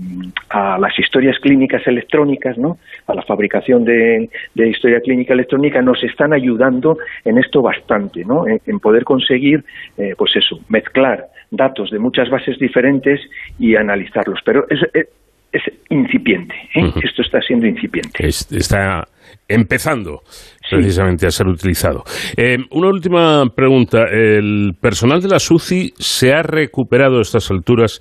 a las historias clínicas electrónicas, ¿no? a la fabricación de, historia clínica electrónica, nos están ayudando en esto bastante, ¿no? en, poder conseguir, eh, pues eso, mezclar datos de muchas bases diferentes y analizarlos. Pero es, es, incipiente, ¿eh? esto está siendo incipiente. está empezando precisamente a ser utilizado. Eh, una última pregunta. ¿El personal de la SUCI se ha recuperado a estas alturas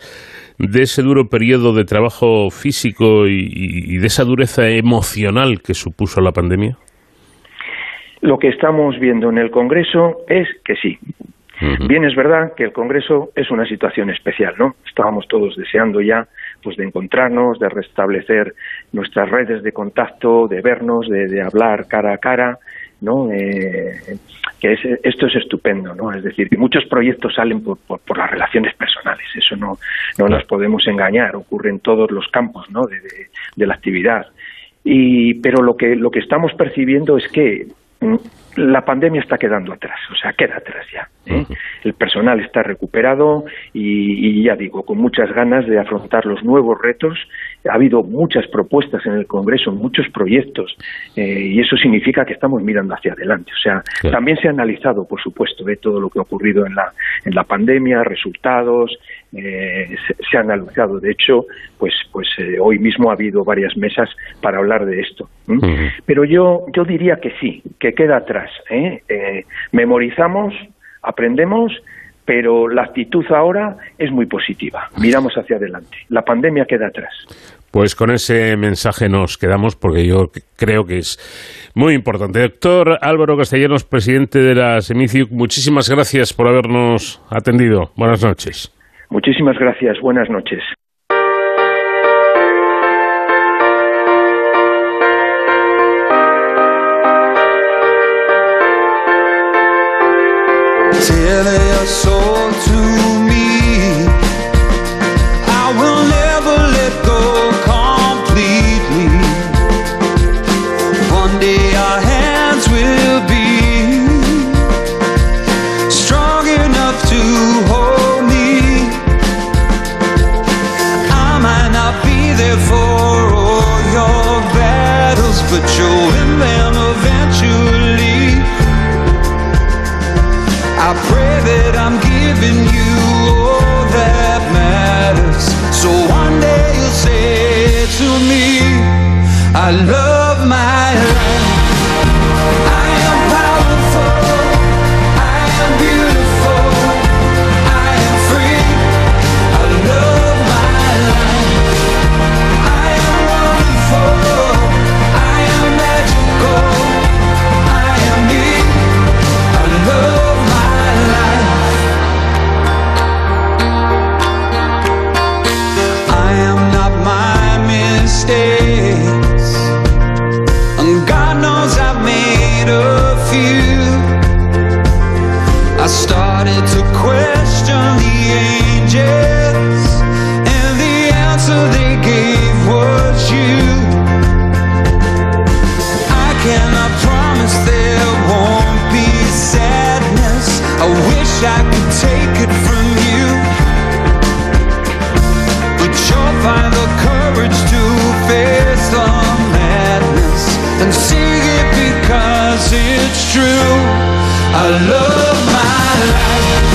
de ese duro periodo de trabajo físico y, de esa dureza emocional que supuso la pandemia? Lo que estamos viendo en el Congreso es que sí. Bien, es verdad que el Congreso es una situación especial, ¿no? Estábamos todos deseando ya, pues, de encontrarnos, de restablecer nuestras redes de contacto, de vernos, de, hablar cara a cara, ¿no? Eh, que esto es estupendo, ¿no? Es decir, que muchos proyectos salen por, por, las relaciones personales, eso no, no nos podemos engañar, ocurre en todos los campos, ¿no? De, de, la actividad. Y, pero lo que, lo que estamos percibiendo es que mm, la pandemia está quedando atrás, o sea, queda atrás ya. ¿eh? El personal está recuperado y, ya digo, con muchas ganas de afrontar los nuevos retos. Ha habido muchas propuestas en el Congreso, muchos proyectos, eh, y eso significa que estamos mirando hacia adelante. O sea, también se ha analizado, por supuesto, de todo lo que ha ocurrido en la, en la pandemia, resultados, eh, se, ha analizado. De hecho, pues, pues hoy mismo ha habido varias mesas para hablar de esto. Pero yo, yo diría que sí, que queda atrás ¿eh? Eh, memorizamos, aprendemos, pero la actitud ahora es muy positiva. Miramos hacia adelante. La pandemia queda atrás. Pues con ese mensaje nos quedamos porque yo creo que es muy importante. Doctor Álvaro Castellanos, presidente de la Semiciuc, muchísimas gracias por habernos atendido. Buenas noches. Muchísimas gracias. Buenas noches. Tell your soul to I pray that I'm giving you all that matters. So one day you'll say to me, I love true. I love my life.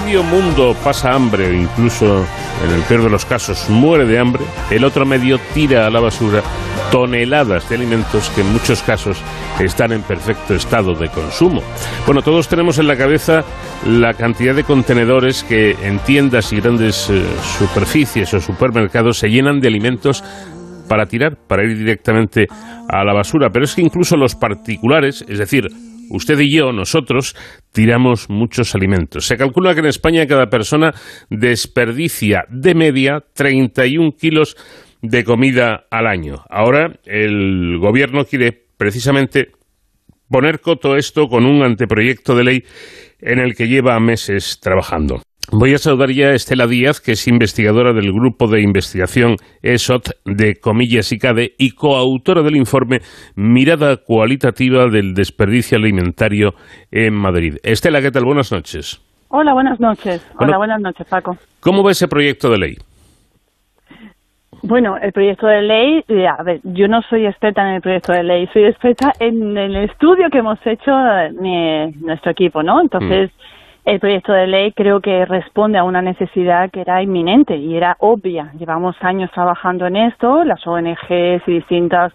Medio mundo pasa hambre o incluso, en el peor de los casos, muere de hambre, el otro medio tira a la basura toneladas de alimentos que en muchos casos están en perfecto estado de consumo. Bueno, todos tenemos en la cabeza la cantidad de contenedores que en tiendas y grandes eh, superficies o supermercados se llenan de alimentos para tirar, para ir directamente a la basura. Pero es que incluso los particulares, es decir, usted y yo, nosotros, tiramos muchos alimentos. Se calcula que en España cada persona desperdicia de media 31 kilos de comida al año. Ahora el gobierno quiere precisamente poner coto a esto con un anteproyecto de ley en el que lleva meses trabajando. Voy a saludar ya a Estela Díaz, que es investigadora del Grupo de Investigación ESOT de Comillas y CADE y coautora del informe Mirada Cualitativa del Desperdicio Alimentario en Madrid. Estela, ¿qué tal? Buenas noches. Hola, buenas noches. Hola, buenas noches, Paco. ¿Cómo va ese proyecto de ley? Bueno, el proyecto de ley, a ver, yo no soy experta en el proyecto de ley, soy experta en el estudio que hemos hecho mi, nuestro equipo, ¿no? Entonces, el proyecto de ley creo que responde a una necesidad que era inminente y era obvia. Llevamos años trabajando en esto, las ONGs y distintos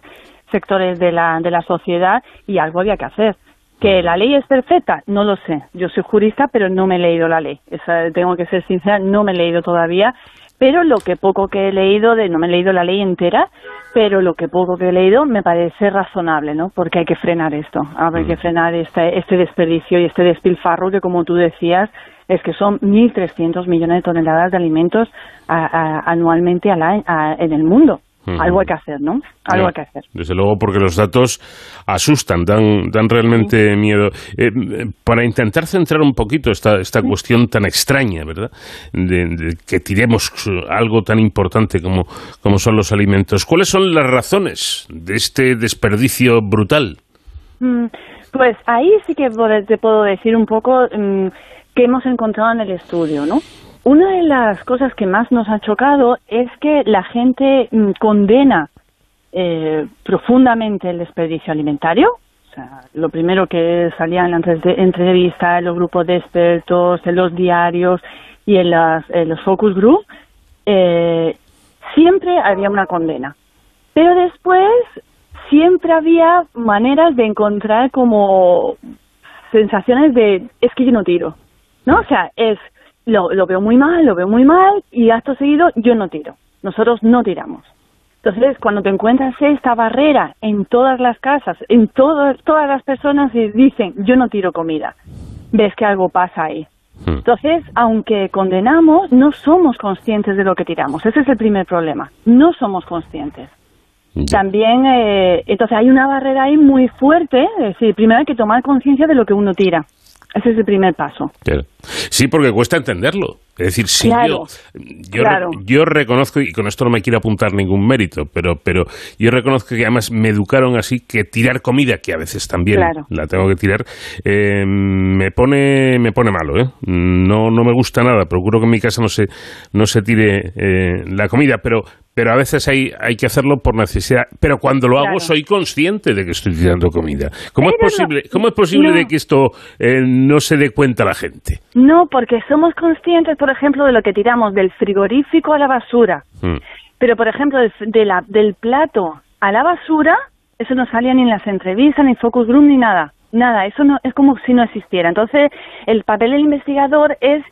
sectores de la, de la sociedad y algo había que hacer. ¿Que la ley es perfecta? No lo sé. Yo soy jurista, pero no me he leído la ley. Esa, tengo que ser sincera, no me he leído todavía pero lo que poco que he leído, de, no me he leído la ley entera, pero lo que poco que he leído me parece razonable, ¿no? Porque hay que frenar esto, hay que mm. frenar este, este desperdicio y este despilfarro que, como tú decías, es que son 1.300 millones de toneladas de alimentos anualmente en el mundo. Algo hay que hacer, ¿no? Algo hay que hacer. Desde luego, porque los datos asustan, dan, dan realmente miedo. Eh, para intentar centrar un poquito esta, esta cuestión tan extraña, ¿verdad? De, que tiremos algo tan importante como, como son los alimentos. ¿Cuáles son las razones de este desperdicio brutal? Mm, pues ahí sí que te puedo decir un poco mm, qué hemos encontrado en el estudio, ¿no? Una de las cosas que más nos ha chocado es que la gente mm, condena eh, profundamente el desperdicio alimentario. O sea, lo primero que salía en la entrevista, en los grupos de expertos, en los diarios y en, los focus group, eh, siempre había una condena. Pero después siempre había maneras de encontrar como sensaciones de es que yo no tiro, ¿no? O sea, es lo, lo veo muy mal, lo veo muy mal y acto seguido yo no tiro. Nosotros no tiramos. Entonces, cuando te encuentras esta barrera en todas las casas, en todas todas las personas y dicen, yo no tiro comida, ves que algo pasa ahí. Hmm. Entonces, aunque condenamos, no somos conscientes de lo que tiramos. Ese es el primer problema. No somos conscientes. También, eh, entonces hay una barrera ahí muy fuerte. Es decir, primero hay que tomar conciencia de lo que uno tira. Ese es el primer paso. Sí, porque cuesta entenderlo. Es decir, si yo, yo, reconozco, y con esto no me quiero apuntar ningún mérito, pero, pero yo reconozco que además me educaron así que tirar comida, que a veces también la tengo que tirar, eh, me pone me pone malo. ¿eh? No, no me gusta nada. Procuro que en mi casa no se, no se tire eh, la comida, pero pero a veces hay, hay que hacerlo por necesidad. Pero cuando lo hago soy consciente de que estoy tirando comida. ¿Cómo es posible, ¿cómo es posible de que esto eh, no se dé cuenta la gente? No, porque somos conscientes, por ejemplo, de lo que tiramos del frigorífico a la basura. Mm. Pero, por ejemplo, de la, del plato a la basura, eso no salía ni en las entrevistas, ni focus group, ni nada. Nada, eso no es como si no existiera. Entonces, el papel del investigador es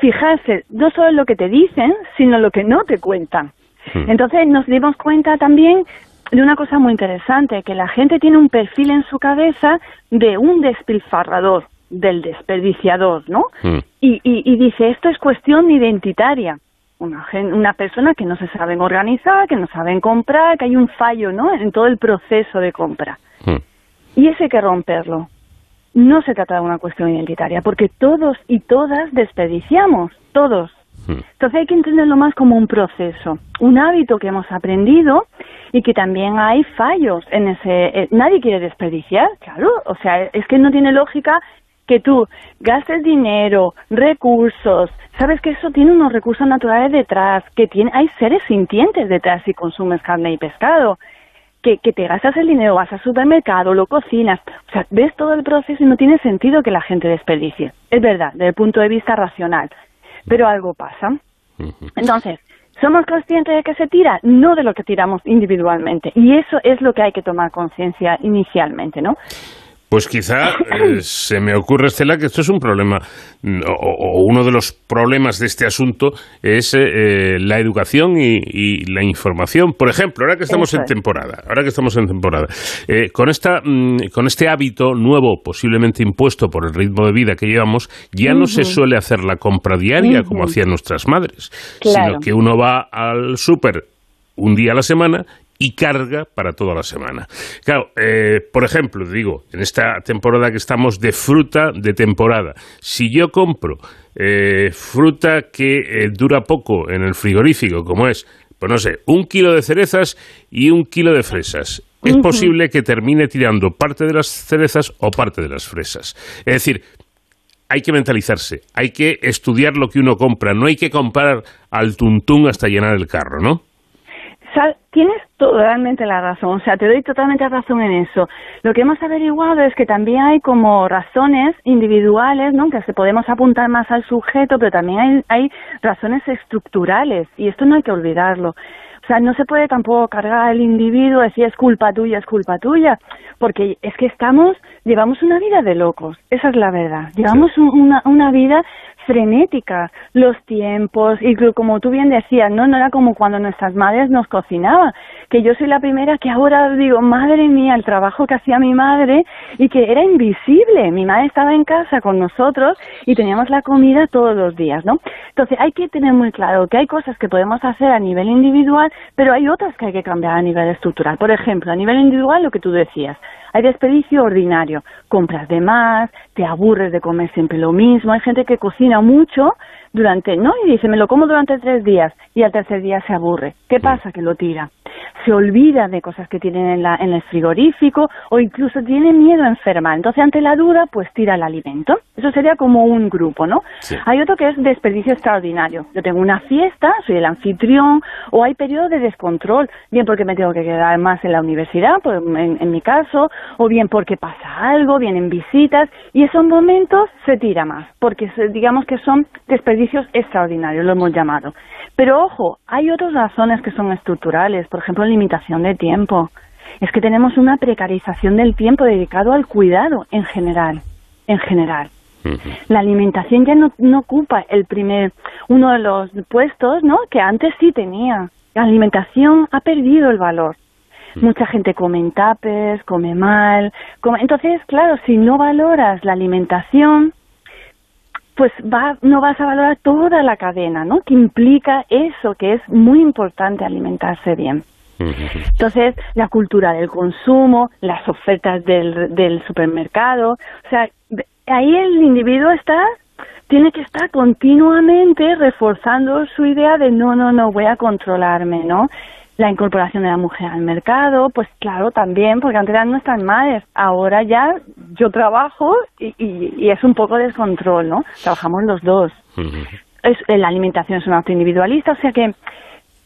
fijarse no solo en lo que te dicen, sino en lo que no te cuentan. Hmm. Entonces nos dimos cuenta también de una cosa muy interesante, que la gente tiene un perfil en su cabeza de un despilfarrador, del desperdiciador, ¿no? Hmm. Y, y, dice, esto es cuestión identitaria. Una, una persona que no se saben organizar, que no saben comprar, que hay un fallo, ¿no? En todo el proceso de compra. Hmm. Y ese hay que romperlo. No se trata de una cuestión identitaria, porque todos y todas desperdiciamos, todos. Entonces hay que entenderlo más como un proceso, un hábito que hemos aprendido y que también hay fallos en ese. Eh, nadie quiere desperdiciar, claro. O sea, es que no tiene lógica que tú gastes dinero, recursos, sabes que eso tiene unos recursos naturales detrás, que tiene, hay seres sintientes detrás si consumes carne y pescado, que, que te gastas el dinero, vas al supermercado, lo cocinas, o sea, ves todo el proceso y no tiene sentido que la gente desperdicie. Es verdad, desde el punto de vista racional pero algo pasa. Entonces, ¿somos conscientes de que se tira? No de lo que tiramos individualmente. Y eso es lo que hay que tomar conciencia inicialmente, ¿no? Pues quizá eh, se me ocurre, Estela, que esto es un problema, o, uno de los problemas de este asunto es eh, la educación y, la información. Por ejemplo, ahora que estamos en temporada, ahora que estamos en temporada, eh, con, esta, mm, con este hábito nuevo, posiblemente impuesto por el ritmo de vida que llevamos, ya no se suele hacer la compra diaria como hacían nuestras madres, sino que uno va al súper un día a la semana y carga para toda la semana. Claro, eh, por ejemplo, digo, en esta temporada que estamos de fruta de temporada, si yo compro eh, fruta que eh, dura poco en el frigorífico, como es, pues no sé, un kilo de cerezas y un kilo de fresas, es posible que termine tirando parte de las cerezas o parte de las fresas. Es decir, hay que mentalizarse, hay que estudiar lo que uno compra, no hay que comprar al tuntún hasta llenar el carro, ¿no? Tienes totalmente la razón, o sea, te doy totalmente razón en eso. Lo que hemos averiguado es que también hay como razones individuales, ¿no? Que se podemos apuntar más al sujeto, pero también hay, hay razones estructurales y esto no hay que olvidarlo. O sea, no se puede tampoco cargar al individuo, decir es culpa tuya, es culpa tuya, porque es que estamos, llevamos una vida de locos, esa es la verdad. Llevamos una, una vida frenética, los tiempos, y como tú bien decías, ¿no? No era como cuando nuestras madres nos cocinaban, que yo soy la primera que ahora digo, madre mía, el trabajo que hacía mi madre y que era invisible. Mi madre estaba en casa con nosotros y teníamos la comida todos los días, ¿no? Entonces hay que tener muy claro que hay cosas que podemos hacer a nivel individual, pero hay otras que hay que cambiar a nivel estructural. Por ejemplo, a nivel individual, lo que tú decías, hay desperdicio ordinario, compras de más, te aburres de comer siempre lo mismo, hay gente que cocina mucho durante, ¿no? Y dice, me lo como durante tres días y al tercer día se aburre. ¿Qué pasa? Que lo tira. Se olvida de cosas que tienen en, la, en el frigorífico o incluso tiene miedo a enfermar. Entonces, ante la duda, pues tira el alimento. Eso sería como un grupo, ¿no? Hay otro que es desperdicio extraordinario. Yo tengo una fiesta, soy el anfitrión, o hay periodo de descontrol, bien porque me tengo que quedar más en la universidad, pues, en, en mi caso, o bien porque pasa algo, vienen visitas, y esos momentos se tira más, porque digamos que son desperdicios extraordinarios, lo hemos llamado. Pero ojo, hay otras razones que son estructurales, por ejemplo, limitación de tiempo. Es que tenemos una precarización del tiempo dedicado al cuidado en general, en general. La alimentación ya no, no ocupa el primer, uno de los puestos, ¿no? Que antes sí tenía. La alimentación ha perdido el valor. Mucha gente come en tapes, come mal. Come... Entonces, claro, si no valoras la alimentación, pues va, no vas a valorar toda la cadena, ¿no? Que implica eso, que es muy importante alimentarse bien. Entonces, la cultura del consumo, las ofertas del, del supermercado, o sea, ahí el individuo está tiene que estar continuamente reforzando su idea de no, no, no, voy a controlarme, ¿no? La incorporación de la mujer al mercado, pues claro, también, porque antes eran nuestras madres, ahora ya yo trabajo y, y, es un poco descontrol, ¿no? Trabajamos los dos. es, la alimentación es un acto individualista, o sea que,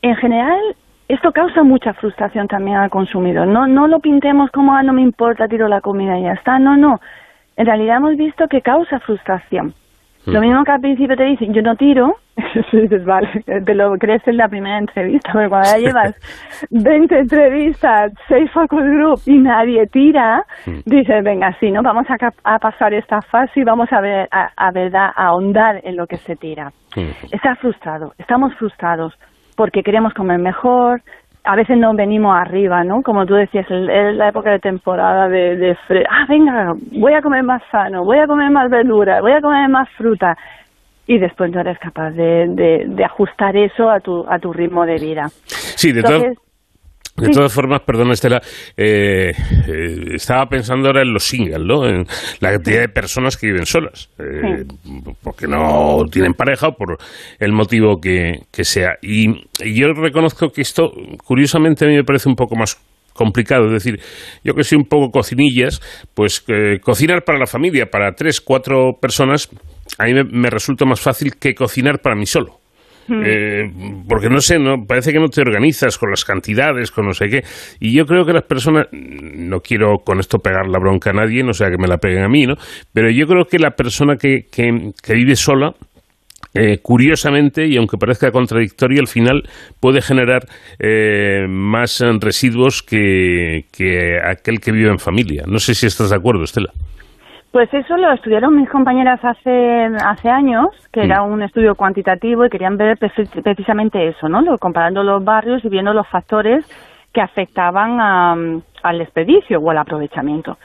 en general, esto causa mucha frustración también al consumidor. No, no lo pintemos como, ah, no me importa, tiro la comida y ya está. No, no. En realidad hemos visto que causa frustración. Lo mm. mismo que al principio te dicen, yo no tiro, dices, vale, te lo crees en la primera entrevista, pero cuando ya llevas 20 entrevistas, 6 focus group y nadie tira, mm. dices, venga, sí, ¿no? Vamos a, pasar esta fase y vamos a ver, a, verdad, a ahondar en lo que se tira. Mm. Está frustrado, estamos frustrados porque queremos comer mejor, a veces no venimos arriba, ¿no? Como tú decías, es la época de temporada de, de ah, venga, voy a comer más sano, voy a comer más verdura, voy a comer más fruta. Y después no eres capaz de, de, ajustar eso a tu, a tu ritmo de vida. Sí, de Entonces, de todas formas, perdón Estela, eh, eh, estaba pensando ahora en los singles, ¿no? En la cantidad de personas que viven solas, eh, porque no tienen pareja o por el motivo que, sea. Y, yo reconozco que esto, curiosamente, a mí me parece un poco más complicado. Es decir, yo que soy un poco cocinillas, pues cocinar para la familia, para tres, cuatro personas, a mí me resulta más fácil que cocinar para mí solo. Eh, porque no sé, no parece que no te organizas con las cantidades, con no sé qué. Y yo creo que las personas, no quiero con esto pegar la bronca a nadie, no sea que me la peguen a mí, ¿no? Pero yo creo que la persona que, que, vive sola, eh, curiosamente, y aunque parezca contradictorio, al final puede generar eh, más residuos que, que aquel que vive en familia. No sé si estás de acuerdo, Estela. Pues eso lo estudiaron mis compañeras hace, hace años, que era un estudio cuantitativo y querían ver precisamente eso, ¿no? comparando los barrios y viendo los factores que afectaban al desperdicio o al aprovechamiento.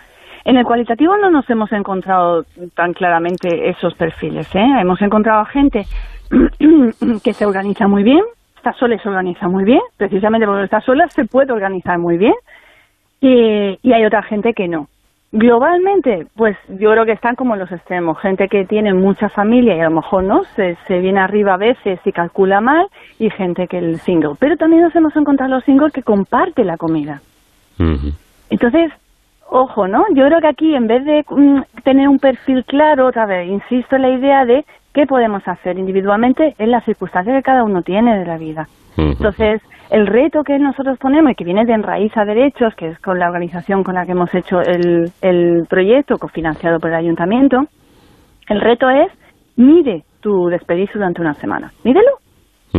En el cualitativo no nos hemos encontrado tan claramente esos perfiles. ¿eh? Hemos encontrado gente que se organiza muy bien, está sola y se organiza muy bien, precisamente porque está sola se puede organizar muy bien, y, y hay otra gente que no. Globalmente, pues yo creo que están como los extremos, gente que tiene mucha familia y a lo mejor no, se, se viene arriba a veces y calcula mal, y gente que el single. Pero también nos hemos encontrado los singles que comparten la comida. Entonces, ojo, ¿no? Yo creo que aquí en vez de mm, tener un perfil claro, otra vez, insisto en la idea de qué podemos hacer individualmente en las circunstancias que cada uno tiene de la vida. Entonces, el reto que nosotros ponemos y que viene de Enraíz a Derechos, que es con la organización con la que hemos hecho el, el proyecto, cofinanciado por el ayuntamiento, el reto es mide tu desperdicio durante una semana. Mídelo,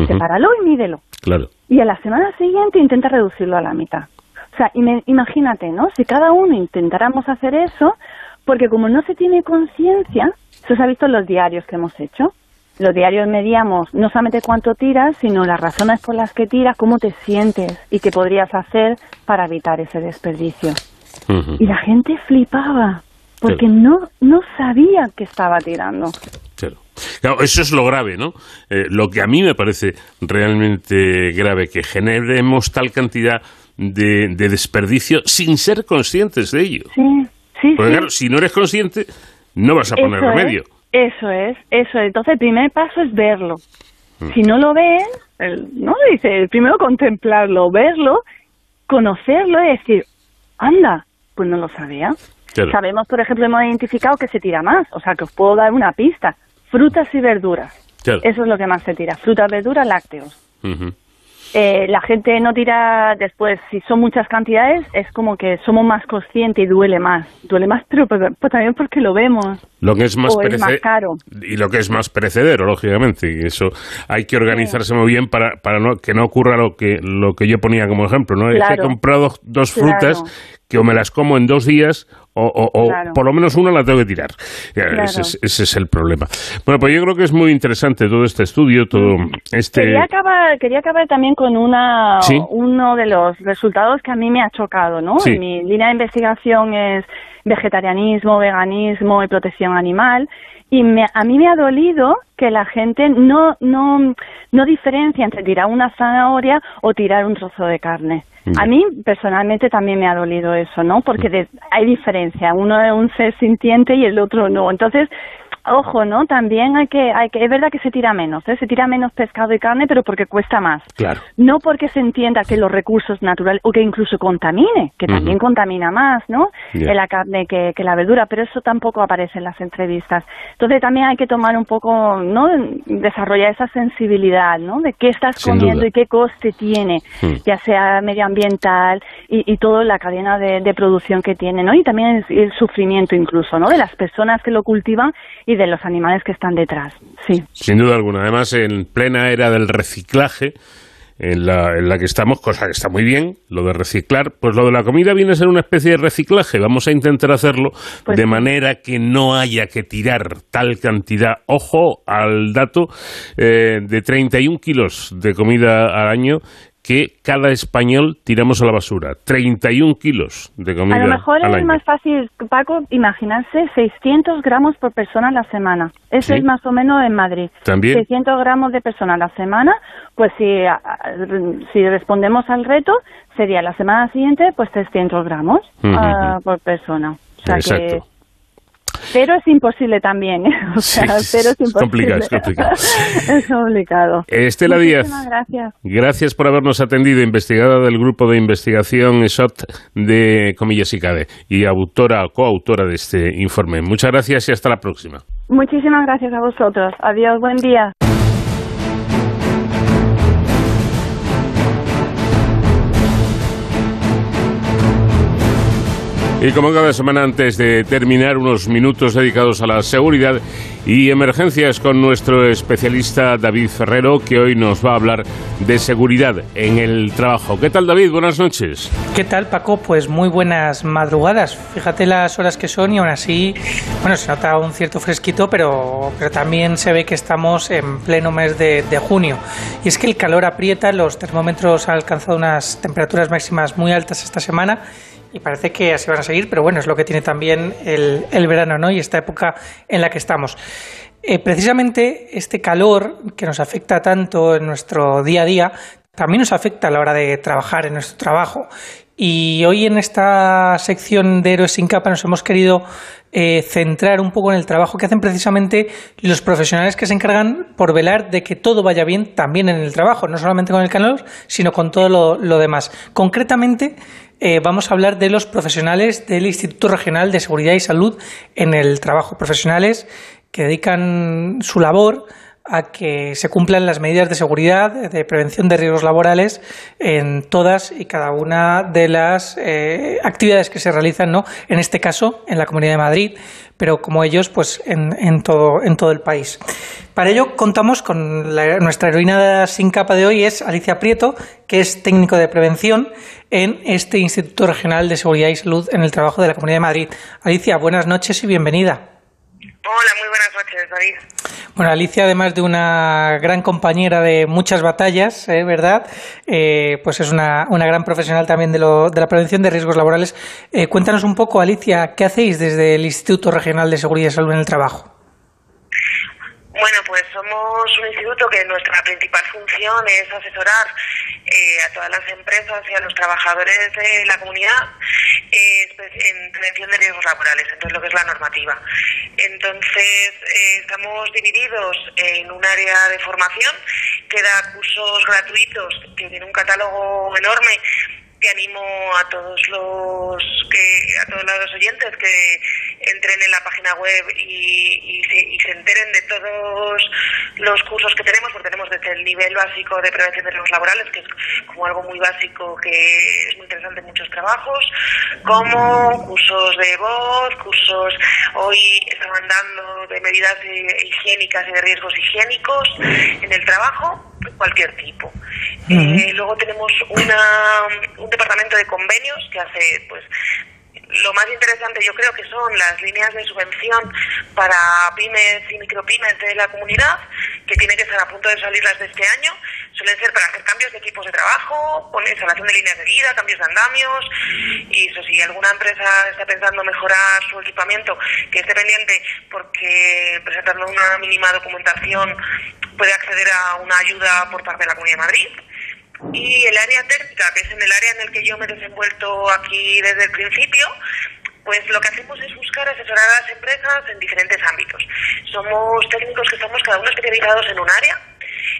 sepáralo y mídelo. Claro. Y a la semana siguiente intenta reducirlo a la mitad. O sea, imagínate, ¿no? Si cada uno intentáramos hacer eso, porque como no se tiene conciencia, eso se ha visto en los diarios que hemos hecho. Los diarios medíamos no solamente cuánto tiras, sino las razones por las que tiras, cómo te sientes y qué podrías hacer para evitar ese desperdicio. Y la gente flipaba, porque no, no sabía que estaba tirando. Claro. Claro, eso es lo grave, ¿no? Eh, lo que a mí me parece realmente grave, que generemos tal cantidad de, de desperdicio sin ser conscientes de ello. Sí, sí, Porque sí. claro, si no eres consciente, no vas a poner Eso remedio. Es, eso es, eso es. Entonces, el primer paso es verlo. Mm. Si no lo ven, el- no dice, el primero contemplarlo, verlo, conocerlo y decir, anda, pues no lo sabía. Claro. Sabemos, por ejemplo, hemos identificado que se tira más, o sea, que os puedo dar una pista. Frutas y verduras. Claro. Eso es lo que más se tira. Frutas, verduras, lácteos. Ujú. Eh, la gente no tira después, si son muchas cantidades, es como que somos más conscientes y duele más. Duele más, pero pues, pues también porque lo vemos. Lo que es más o es perece- más caro. y lo que es más perecedero, lógicamente, y eso hay que organizarse muy bien para, para no, que no ocurra lo que lo que yo ponía como ejemplo, ¿no? Es que he comprado dos Claro. frutas que o me las como en dos días o, o- o Claro. por lo menos una la tengo que tirar. Claro. Ese, es, ese es el problema. Bueno, pues yo creo que es muy interesante todo este estudio, todo este... Quería acabar, quería acabar también con una, Sí. uno de los resultados que a mí me ha chocado, ¿no? Sí. Mi línea de investigación es vegetarianismo, veganismo y protección animal. Y me- a mí me ha dolido que la gente no, no, no diferencia entre tirar una zanahoria o tirar un trozo de carne. A mí personalmente también me ha dolido eso, ¿no? Porque de- hay diferencia. Uno es un ser sintiente y el otro no. Entonces, ojo, ¿no? También hay que, hay que, es verdad que se tira menos, ¿eh? Se tira menos pescado y carne, pero porque cuesta más. Claro. No porque se entienda que los recursos naturales, o que incluso contamine, que también contamina más, ¿no? En la carne que, que la verdura, pero eso tampoco aparece en las entrevistas. Entonces también hay que tomar un poco, ¿no? Desarrollar esa sensibilidad, ¿no? De qué estás Sin comiendo duda. y qué coste tiene, Hmm. ya sea medioambiental y, y toda la cadena de, de producción que tiene, ¿no? Y también el, el sufrimiento incluso, ¿no? De las personas que lo cultivan y de los animales que están detrás. Sí. Sin duda alguna. Además, en plena era del reciclaje, en la, en la que estamos, cosa que está muy bien, lo de reciclar, pues lo de la comida viene a ser una especie de reciclaje. Vamos a intentar hacerlo Pues de sí. manera que no haya que tirar tal cantidad. Ojo al dato eh, de 31 kilos de comida al año que cada español tiramos a la basura. 31 kilos de comida A lo mejor al es año. más fácil, Paco, imaginarse 600 gramos por persona a la semana. Eso Sí. es más o menos en Madrid. También. 600 gramos de persona a la semana, pues si, si respondemos al reto, sería la semana siguiente, pues 300 gramos ah, por persona. O sea Exacto. que... Pero es imposible también, ¿eh? O sea, Sí, pero es complicado, es complicado. es complicado. Estela Díaz. Gracias. Gracias por habernos atendido, investigada del grupo de investigación SOT de Comillas y CADE y autora coautora de este informe. Muchas gracias y hasta la próxima. Muchísimas gracias a vosotros. Adiós, buen día. Y como cada semana antes de terminar, unos minutos dedicados a la seguridad y emergencias con nuestro especialista David Ferrero, que hoy nos va a hablar de seguridad en el trabajo. ¿Qué tal David? Buenas noches. ¿Qué tal, Paco? Pues muy buenas madrugadas. Fíjate las horas que son y aún así, bueno, se nota un cierto fresquito, pero, pero también se ve que estamos en pleno mes de, de junio. Y es que el calor aprieta, los termómetros han alcanzado unas temperaturas máximas muy altas esta semana y parece que así van a seguir, pero bueno, es lo que tiene también el, el verano, ¿no? Y esta época en la que estamos. Eh, precisamente este calor que nos afecta tanto en nuestro día a día también nos afecta a la hora de trabajar en nuestro trabajo. Y hoy en esta sección de Héroes sin capa nos hemos querido eh, centrar un poco en el trabajo que hacen precisamente los profesionales que se encargan por velar de que todo vaya bien también en el trabajo, no solamente con el calor, sino con todo lo, demás. Concretamente, eh, vamos a hablar de los profesionales del Instituto Regional de Seguridad y Salud en el trabajo, profesionales que dedican su labor a que se cumplan las medidas de seguridad, de prevención de riesgos laborales en todas y cada una de las eh, actividades que se realizan, ¿no? En este caso, en la Comunidad de Madrid, pero como ellos, pues en, todo, en todo el país. Para ello contamos con nuestra heroína sin capa de hoy, es Alicia Prieto, que es técnico de prevención en este Instituto Regional de Seguridad y Salud en el Trabajo de la Comunidad de Madrid. Alicia, buenas noches y bienvenida. Hola, muy buenas noches, David. Bueno, Alicia, además de una gran compañera de muchas batallas, ¿eh? ¿verdad? Eh, pues es una, una, gran profesional también de, lo, de la prevención de riesgos laborales. Eh, cuéntanos un poco, Alicia, ¿qué hacéis desde el Instituto Regional de Seguridad y Salud en el Trabajo? Bueno, pues somos un instituto que nuestra principal función es asesorar eh, a todas las empresas y a los trabajadores de la comunidad eh, en prevención de riesgos laborales, entonces lo que es la normativa. Entonces, eh, estamos divididos en un área de formación que da cursos gratuitos, que tiene un catálogo enorme que animo a todos los que a todos los oyentes que entren en la página web y, se, enteren de todos los cursos que tenemos, porque tenemos desde el nivel básico de prevención de riesgos laborales, que es como algo muy básico que es muy interesante en muchos trabajos, como cursos de voz, cursos hoy estaban dando de medidas higiénicas y de riesgos higiénicos en el trabajo, cualquier tipo. Eh, luego tenemos una, un departamento de convenios que hace pues lo más interesante yo creo que son las líneas de subvención para pymes y micropymes de la comunidad, que tienen que estar a punto de salir las de este año. Suelen ser para hacer cambios de equipos de trabajo, instalación de líneas de vida, cambios de andamios. Y eso, si alguna empresa está pensando mejorar su equipamiento, que esté pendiente porque presentando una mínima documentación puede acceder a una ayuda por parte de la Comunidad de Madrid. Y el área técnica, que es en el área en el que yo me he desenvuelto aquí desde el principio, pues lo que hacemos es buscar asesorar a las empresas en diferentes ámbitos. Somos técnicos que estamos cada uno especializados en un área.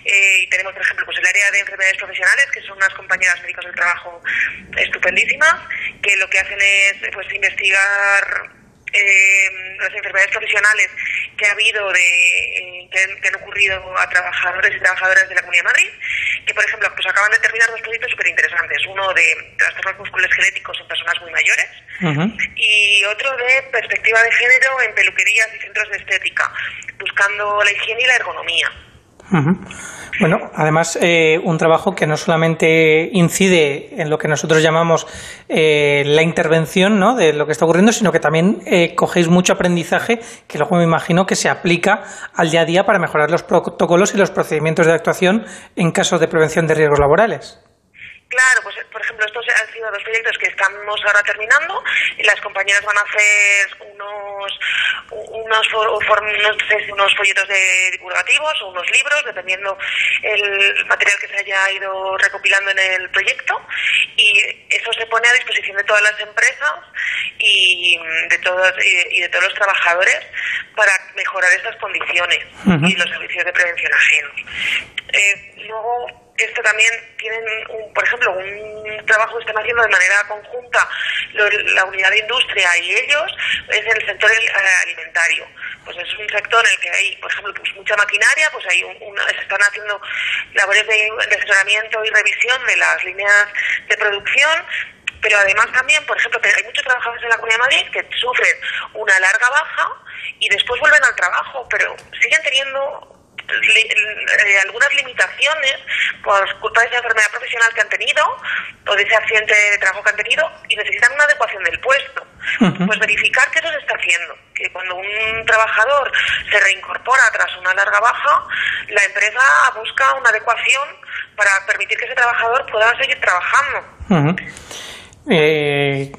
Eh, y tenemos, por ejemplo, pues el área de enfermedades profesionales, que son unas compañeras médicos del trabajo estupendísimas, que lo que hacen es pues investigar eh, las enfermedades profesionales que ha habido de eh, que, han ocurrido a trabajadores y trabajadoras de la Comunidad de Madrid, que por ejemplo pues acaban de terminar dos proyectos súper interesantes, uno de trastornos musculoesqueléticos en personas muy mayores y otro de perspectiva de género en peluquerías y centros de estética, buscando la higiene y la ergonomía. Bueno, además, eh, un trabajo que no solamente incide en lo que nosotros llamamos eh, la intervención ¿no? de lo que está ocurriendo, sino que también eh, cogéis mucho aprendizaje que luego me imagino que se aplica al día a día para mejorar los protocolos y los procedimientos de actuación en casos de prevención de riesgos laborales. Claro, pues por ejemplo, estos han sido dos proyectos que estamos ahora terminando y las compañeras van a hacer unos unos, unos folletos de divulgativos o unos libros, dependiendo el material que se haya ido recopilando en el proyecto y eso se pone a disposición de todas las empresas y de todos y, de todos los trabajadores para mejorar estas condiciones y los servicios de prevención ajenos. Eh, luego esto también tienen, un, por ejemplo, un trabajo que están haciendo de manera conjunta la unidad de industria y ellos es el sector eh, alimentario. Pues es un sector en el que hay, por ejemplo, pues mucha maquinaria, pues hay se están haciendo labores de, de asesoramiento y revisión de las líneas de producción, pero además también, por ejemplo, hay muchos trabajadores en la Comunidad de Madrid que sufren una larga baja y después vuelven al trabajo, pero siguen teniendo eh, algunas limitaciones por culpa de esa enfermedad profesional que han tenido o de ese accidente de trabajo que han tenido y necesitan una adecuación del puesto. Pues verificar que eso se está haciendo, que cuando un trabajador se reincorpora tras una larga baja, la empresa busca una adecuación para permitir que ese trabajador pueda seguir trabajando. Eh,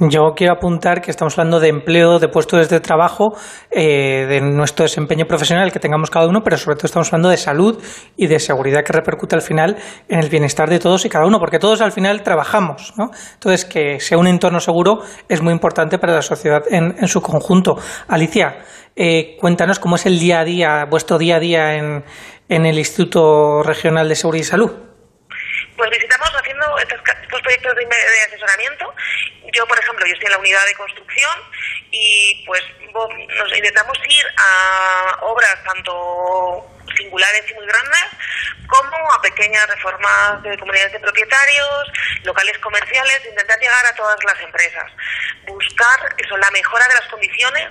Yo quiero apuntar que estamos hablando de empleo, de puestos de trabajo, eh, de nuestro desempeño profesional que tengamos cada uno, pero sobre todo estamos hablando de salud y de seguridad que repercute al final en el bienestar de todos y cada uno, porque todos al final trabajamos. ¿no? Entonces, que sea un entorno seguro es muy importante para la sociedad en, su conjunto. Alicia, eh, cuéntanos cómo es el día a día, vuestro día a día en, en el Instituto Regional de Seguridad y Salud. Pues visitamos haciendo estos, proyectos de, asesoramiento. Yo, por ejemplo, yo estoy en la unidad de construcción y pues nos intentamos ir a obras tanto singulares y muy grandes como a pequeñas reformas de comunidades de propietarios, locales comerciales, intentar llegar a todas las empresas, buscar eso, la mejora de las condiciones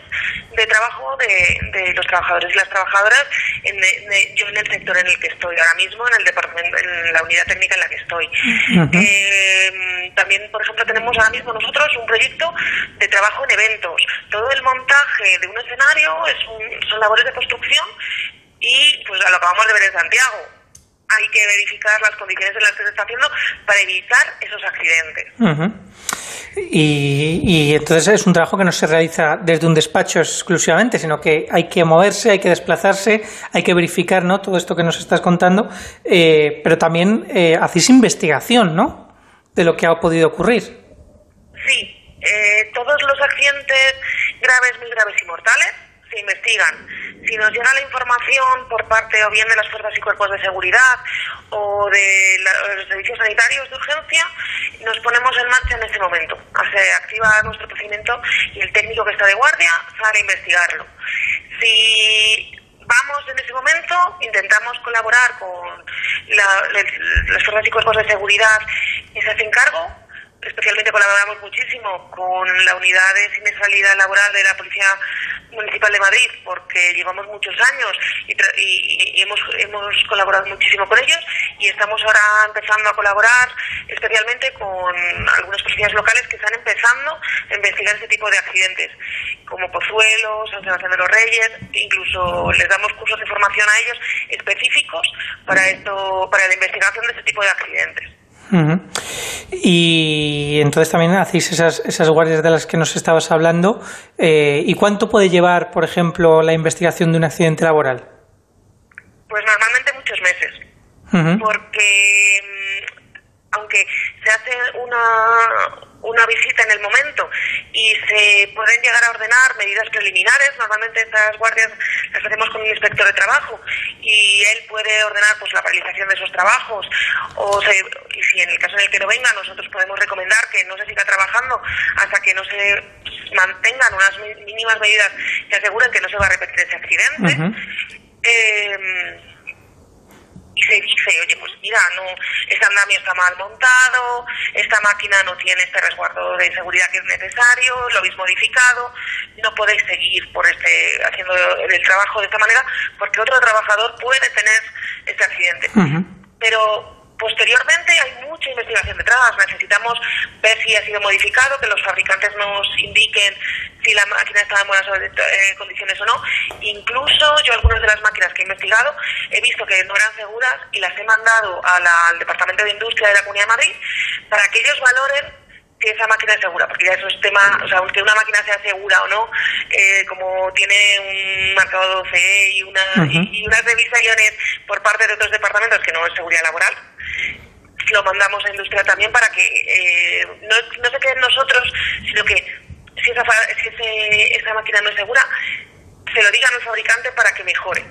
de trabajo de, los trabajadores y las trabajadoras, en, yo en el sector en el que estoy ahora mismo, en el departamento, en la unidad técnica en la que estoy. Eh, también, por ejemplo, tenemos ahora mismo nosotros un proyecto de trabajo en eventos. Todo el montaje de un escenario es son labores de construcción y pues lo acabamos de ver en Santiago hay que verificar las condiciones en las que se está haciendo para evitar esos accidentes. y, y, entonces es un trabajo que no se realiza desde un despacho exclusivamente, sino que hay que moverse, hay que desplazarse, hay que verificar ¿no? todo esto que nos estás contando, eh, pero también eh, hacéis investigación ¿no? de lo que ha podido ocurrir. Sí, eh, todos los accidentes graves, muy graves y mortales se investigan si nos llega la información por parte o bien de las fuerzas y cuerpos de seguridad o de los servicios sanitarios de urgencia, nos ponemos en marcha en ese momento. Se activa nuestro procedimiento y el técnico que está de guardia sale a investigarlo. Si vamos en ese momento, intentamos colaborar con las fuerzas y cuerpos de seguridad que se hacen cargo especialmente colaboramos muchísimo con la unidad de siniestralidad laboral de la Policía Municipal de Madrid porque llevamos muchos años y, hemos, hemos colaborado muchísimo con ellos y estamos ahora empezando a colaborar especialmente con algunas policías locales que están empezando a investigar este tipo de accidentes como Pozuelos, San Sebastián de los Reyes, incluso les damos cursos de formación a ellos específicos para esto, para la investigación de este tipo de accidentes. Y entonces también hacéis esas, esas guardias de las que nos estabas hablando. Eh, ¿Y cuánto puede llevar, por ejemplo, la investigación de un accidente laboral? Pues normalmente muchos meses. Porque mm, aunque se hace una, una visita en el momento y se pueden llegar a ordenar medidas preliminares. Normalmente estas guardias las hacemos con un inspector de trabajo y él puede ordenar pues la paralización de esos trabajos. O y si en el caso en el que no venga nosotros podemos recomendar que no se siga trabajando hasta que no se mantengan unas mínimas medidas que aseguren que no se va a repetir ese accidente y se dice, oye, pues mira, no, este andamio está mal montado, esta máquina no tiene este resguardo de seguridad que es necesario, lo habéis modificado, no podéis seguir por este haciendo el trabajo de esta manera porque otro trabajador puede tener este accidente. Pero Posteriormente hay mucha investigación detrás. Necesitamos ver si ha sido modificado, que los fabricantes nos indiquen si la máquina está en buenas eh, condiciones o no. Incluso yo algunas de las máquinas que he investigado he visto que no eran seguras y las he mandado al Departamento de Industria de la Comunidad de Madrid para que ellos valoren si esa máquina es segura, porque ya eso es tema, o sea, aunque una máquina sea segura o no, eh, como tiene un marcado CE y, una, y, unas revisaciones por parte de otros departamentos que no es seguridad laboral, lo mandamos a industria también para que eh, no, no se queden nosotros, sino que si esa, si esa máquina no es segura, se lo digan al fabricante para que mejore.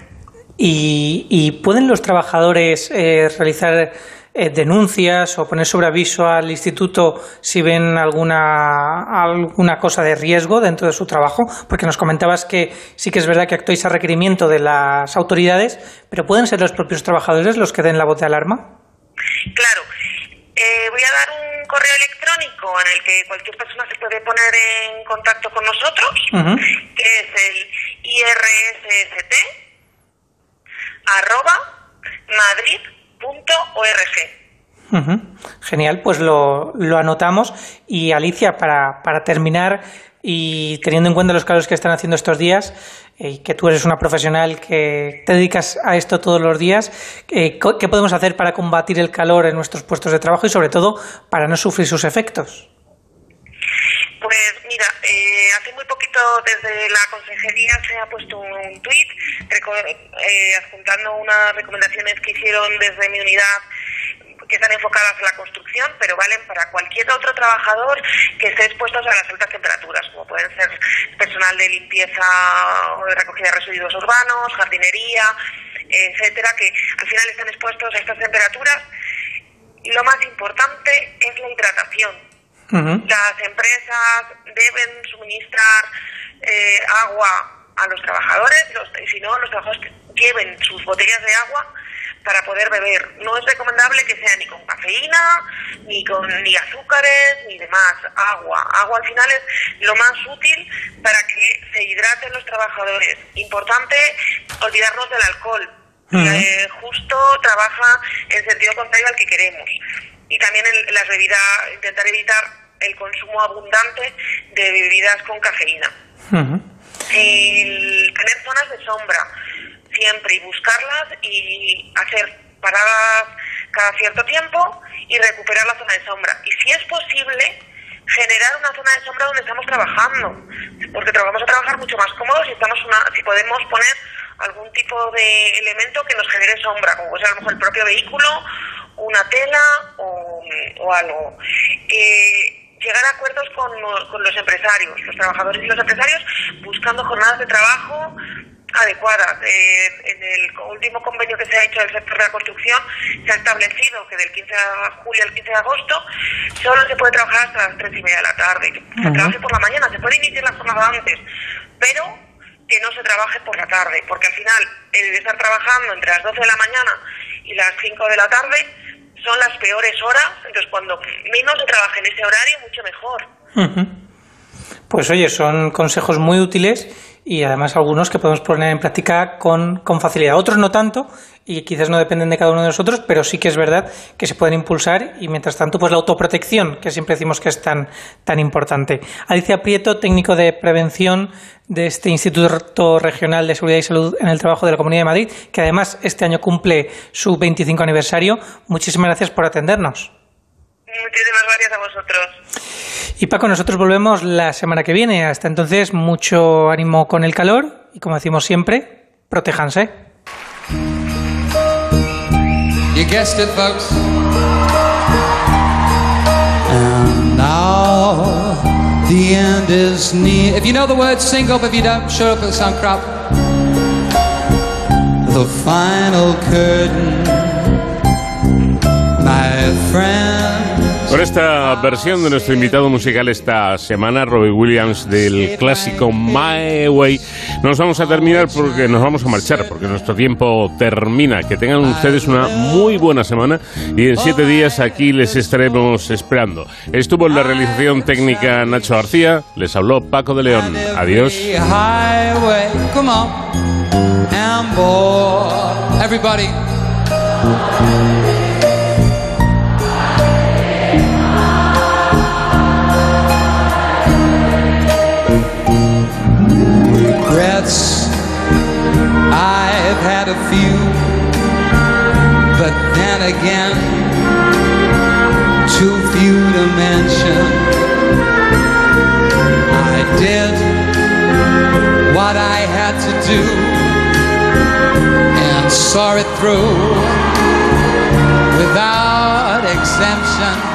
¿Y, y pueden los trabajadores eh, realizar eh, denuncias o poner sobre aviso al instituto si ven alguna, alguna cosa de riesgo dentro de su trabajo? Porque nos comentabas que sí que es verdad que actuáis a requerimiento de las autoridades, pero ¿pueden ser los propios trabajadores los que den la voz de alarma? Claro. Eh, voy a dar un correo electrónico en el que cualquier persona se puede poner en contacto con nosotros, que es el irsst arroba madrid.org. Genial, pues lo, lo, anotamos. Y Alicia, para, para terminar, y teniendo en cuenta los calores que están haciendo estos días, y que tú eres una profesional que te dedicas a esto todos los días, eh, ¿qué podemos hacer para combatir el calor en nuestros puestos de trabajo y sobre todo para no sufrir sus efectos? Pues mira, eh, hace muy poquito desde la consejería se ha puesto un tuit eh, adjuntando unas recomendaciones que hicieron desde mi unidad que están enfocadas a la construcción, pero valen para cualquier otro trabajador que esté expuesto a las altas temperaturas, como pueden ser personal de limpieza o de recogida de residuos urbanos, jardinería, etcétera, que al final están expuestos a estas temperaturas. Lo más importante es la hidratación. Las empresas deben suministrar eh, agua a los trabajadores, y si no, los trabajadores lleven sus botellas de agua para poder beber. No es recomendable que sea ni con cafeína, ni con ni azúcares, ni demás. Agua. Agua al final es lo más útil para que se hidraten los trabajadores. Importante olvidarnos del alcohol. que justo trabaja en sentido contrario al que queremos. Y también en las bebidas, intentar evitar el consumo abundante de bebidas con cafeína. El tener zonas de sombra siempre y buscarlas y hacer paradas cada cierto tiempo y recuperar la zona de sombra. Y si es posible, generar una zona de sombra donde estamos trabajando, porque vamos a trabajar mucho más cómodos si, estamos una, si podemos poner algún tipo de elemento que nos genere sombra, como puede ser a lo mejor el propio vehículo, una tela o, algo. Eh, llegar a acuerdos con los empresarios, los trabajadores y los empresarios, buscando jornadas de trabajo adecuadas. Eh, en el último convenio que se ha hecho del sector de la construcción se ha establecido que del 15 de julio al 15 de agosto solo se puede trabajar hasta las 3 y media de la tarde. Se trabaje por la mañana, se puede iniciar la jornada antes, pero que no se trabaje por la tarde, porque al final el estar trabajando entre las 12 de la mañana y las 5 de la tarde son las peores horas, entonces cuando menos se trabaje en ese horario, mucho mejor. Pues oye, son consejos muy útiles y además algunos que podemos poner en práctica con, con, facilidad. Otros no tanto y quizás no dependen de cada uno de nosotros, pero sí que es verdad que se pueden impulsar y mientras tanto pues la autoprotección, que siempre decimos que es tan, tan importante. Alicia Prieto, técnico de prevención de este Instituto Regional de Seguridad y Salud en el Trabajo de la Comunidad de Madrid, que además este año cumple su 25 aniversario. Muchísimas gracias por atendernos. Muchísimas gracias a vosotros. Y Paco, nosotros volvemos la semana que viene. Hasta entonces, mucho ánimo con el calor y, como decimos siempre, protéjanse. You guessed it, folks. And now the end is near. If you know the word, sing up. If you don't, show up at the sun crop. The final curtain, my friend. Con esta versión de nuestro invitado musical esta semana, Robbie Williams, del clásico My Way, nos vamos a terminar porque nos vamos a marchar, porque nuestro tiempo termina. Que tengan ustedes una muy buena semana y en siete días aquí les estaremos esperando. Estuvo en la realización técnica Nacho García, les habló Paco de León. Adiós. regrets. I've had a few, but then again, too few to mention. I did what I had to do and saw it through without exemption.